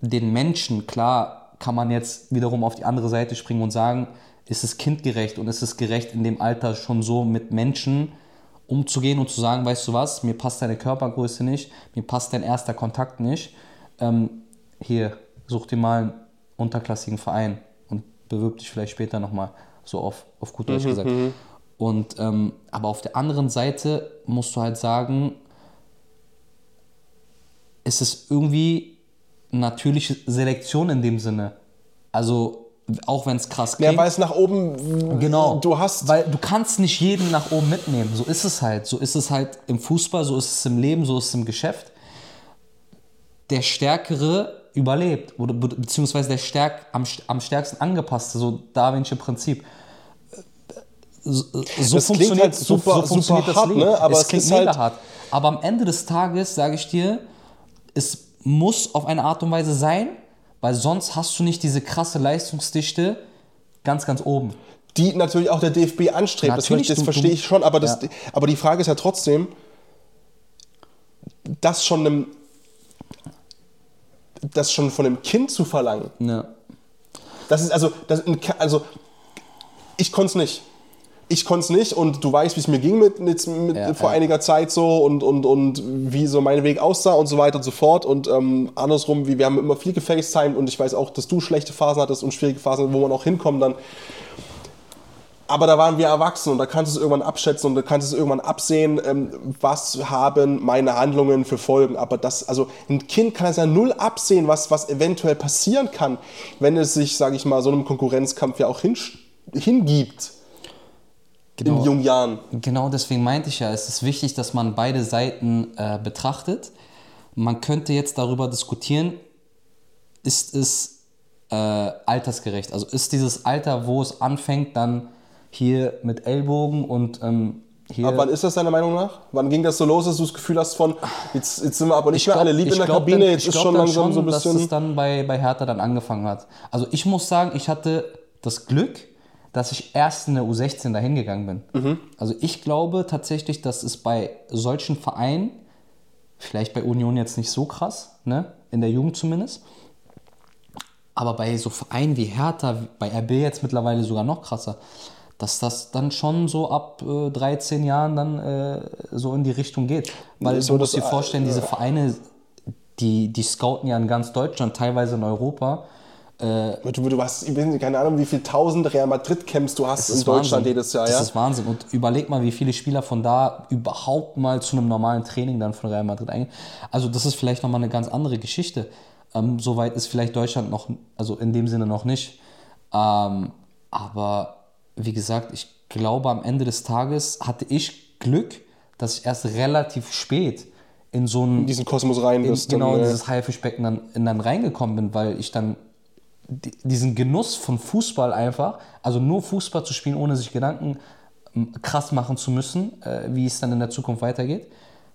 den Menschen, klar kann man jetzt wiederum auf die andere Seite springen und sagen, ist es kindgerecht und ist es gerecht in dem Alter schon so mit Menschen umzugehen und zu sagen, weißt du was, mir passt deine Körpergröße nicht, mir passt dein erster Kontakt nicht, ähm, hier, such dir mal einen unterklassigen Verein und bewirb dich vielleicht später nochmal, so auf, auf gut Deutsch gesagt. Und, ähm, aber auf der anderen Seite musst du halt sagen, es ist irgendwie natürliche Selektion in dem Sinne. Also, auch wenn es krass Ja, klingt. weil es nach oben. Genau. Du hast. Weil du kannst nicht jeden nach oben mitnehmen. So ist es halt. So ist es halt im Fußball, so ist es im Leben, so ist es im Geschäft. Der Stärkere überlebt. Oder be- beziehungsweise der stärk, am, am stärksten angepasste, so Darwinsche Prinzip. So, so Das klingt halt super- super hart, ne? Aber es klingt ist mega halt- hart. Aber am Ende des Tages sage ich dir, es muss auf eine Art und Weise sein, weil sonst hast du nicht diese krasse Leistungsdichte ganz, ganz oben. die natürlich auch der DFB anstrebt. Das, Natürlich, das du- verstehe ich schon, aber, das, Ja. aber die Frage ist ja trotzdem, das schon, einem, das schon von einem Kind zu verlangen, Ja. das ist also, das, also ich konnte es nicht. Ich konnte es nicht und du weißt, wie es mir ging mit, mit, mit Ja, vor ja. einiger Zeit so und, und, und wie so mein Weg aussah und so weiter und so fort. Und ähm, andersrum, wie wir haben immer viel gefacetimed und ich weiß auch, dass du schlechte Phasen hattest und schwierige Phasen, wo man auch hinkommt dann. Aber da waren wir erwachsen und da kannst du es irgendwann abschätzen und da kannst du es irgendwann absehen, ähm, was haben meine Handlungen für Folgen. Aber das, also ein Kind kann es ja null absehen, was, was eventuell passieren kann, wenn es sich, sage ich mal, so einem Konkurrenzkampf ja auch hin, hingibt in jungen Jahren. Genau deswegen meinte ich ja, es ist wichtig, dass man beide Seiten äh, betrachtet. Man könnte jetzt darüber diskutieren, ist es äh, altersgerecht? Also ist dieses Alter, wo es anfängt, dann hier mit Ellbogen und ähm, hier. Aber wann ist das deiner Meinung nach? Wann ging das so los, dass du das Gefühl hast von, jetzt, jetzt sind wir aber nicht mehr glaub- alle lieb in der glaub Kabine, dann- jetzt ich ist schon langsam so ein Dass bisschen... es dann bei, bei Hertha dann angefangen hat. Also ich muss sagen, ich hatte das Glück, dass ich erst in der U16 dahin gegangen bin. Mhm. Also ich glaube tatsächlich, dass es bei solchen Vereinen, vielleicht bei Union jetzt nicht so krass, ne? in der Jugend zumindest, aber bei so Vereinen wie Hertha, bei RB jetzt mittlerweile sogar noch krasser, dass das dann schon so ab äh, 13 Jahren dann äh, so in die Richtung geht. Weil So, du musst dir vorstellen, diese Vereine, die, die scouten ja in ganz Deutschland, teilweise in Europa. Du, du hast, ich bin, keine Ahnung, wie viel tausend Real Madrid-Camps du hast Das in ist Deutschland Wahnsinn. jedes Jahr. Das Ja? ist Wahnsinn. Und überleg mal, wie viele Spieler von da überhaupt mal zu einem normalen Training dann von Real Madrid eingehen. Also das ist vielleicht nochmal eine ganz andere Geschichte. Ähm, Soweit ist vielleicht Deutschland noch, also in dem Sinne noch nicht. Ähm, aber wie gesagt, ich glaube, am Ende des Tages hatte ich Glück, dass ich erst relativ spät in so ein in diesen Kosmos rein in, bist. genau in äh, dieses Haifischbecken dann, in dann reingekommen bin, weil ich dann diesen Genuss von Fußball einfach, also nur Fußball zu spielen, ohne sich Gedanken ähm, krass machen zu müssen, äh, wie es dann in der Zukunft weitergeht,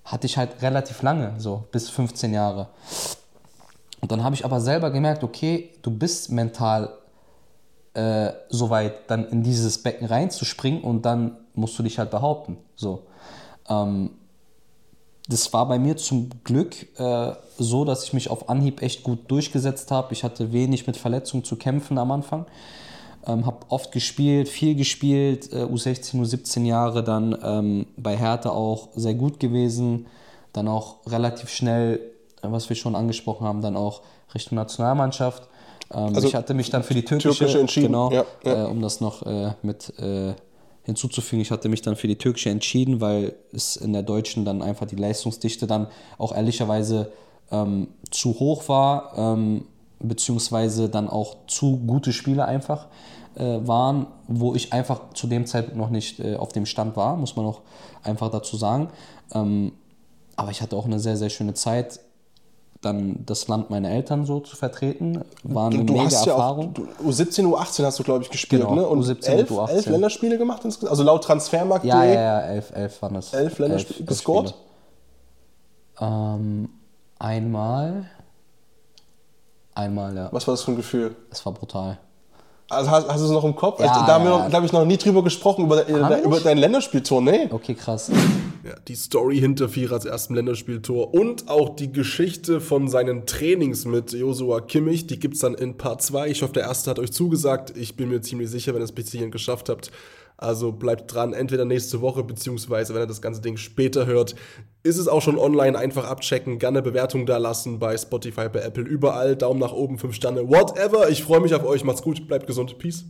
hatte ich halt relativ lange, so bis 15 Jahre. Und dann habe ich aber selber gemerkt, okay, du bist mental äh, so weit, dann in dieses Becken reinzuspringen und dann musst du dich halt behaupten. So. Ähm, das war bei mir zum Glück äh, so, dass ich mich auf Anhieb echt gut durchgesetzt habe. Ich hatte wenig mit Verletzungen zu kämpfen am Anfang. Ähm, habe oft gespielt, viel gespielt, äh, U16, U17 Jahre, dann ähm, bei Hertha auch sehr gut gewesen. Dann auch relativ schnell, äh, was wir schon angesprochen haben, dann auch Richtung Nationalmannschaft. Ähm, Also ich hatte mich dann für die türkische, türkische entschieden, genau, ja, ja. Äh, um das noch äh, mit äh, hinzuzufügen, ich hatte mich dann für die türkische entschieden, weil es in der deutschen dann einfach die Leistungsdichte dann auch ehrlicherweise ähm, zu hoch war, ähm, beziehungsweise dann auch zu gute Spiele einfach äh, waren, wo ich einfach zu dem Zeitpunkt noch nicht äh, auf dem Stand war, muss man auch einfach dazu sagen. Ähm, aber ich hatte auch eine sehr, sehr schöne Zeit, dann das Land meiner Eltern so zu vertreten. War eine du mega hast ja auch, Erfahrung. du, U17, U18 hast du, glaube ich, gespielt, Genau, ne? Und U17 und elf, U18. elf Länderspiele gemacht insgesamt? Also laut Transfermarkt.de? ja, ja, ja, elf, elf waren das. Elf Länderspiele gescored? Ähm, einmal. Einmal, ja. Was war das für ein Gefühl? Das war brutal. Also hast, hast du es noch im Kopf? Ja, also, da haben wir, ja. glaube ich, noch nie drüber gesprochen, über, über dein Länderspieltor, nee. Okay, krass. Ja, die Story hinter Vierers erstem Länderspieltor und auch die Geschichte von seinen Trainings mit Josua Kimmich, die gibt's dann in Part 2. Ich hoffe, der erste hat euch zugesagt. Ich bin mir ziemlich sicher, wenn ihr es bis hierhin geschafft habt. Also bleibt dran, entweder nächste Woche, beziehungsweise wenn ihr das ganze Ding später hört, ist es auch schon online. Einfach abchecken, gerne Bewertung da lassen bei Spotify, bei Apple, überall. Daumen nach oben, 5 Sterne, whatever. Ich freue mich auf euch. Macht's gut, bleibt gesund. Peace.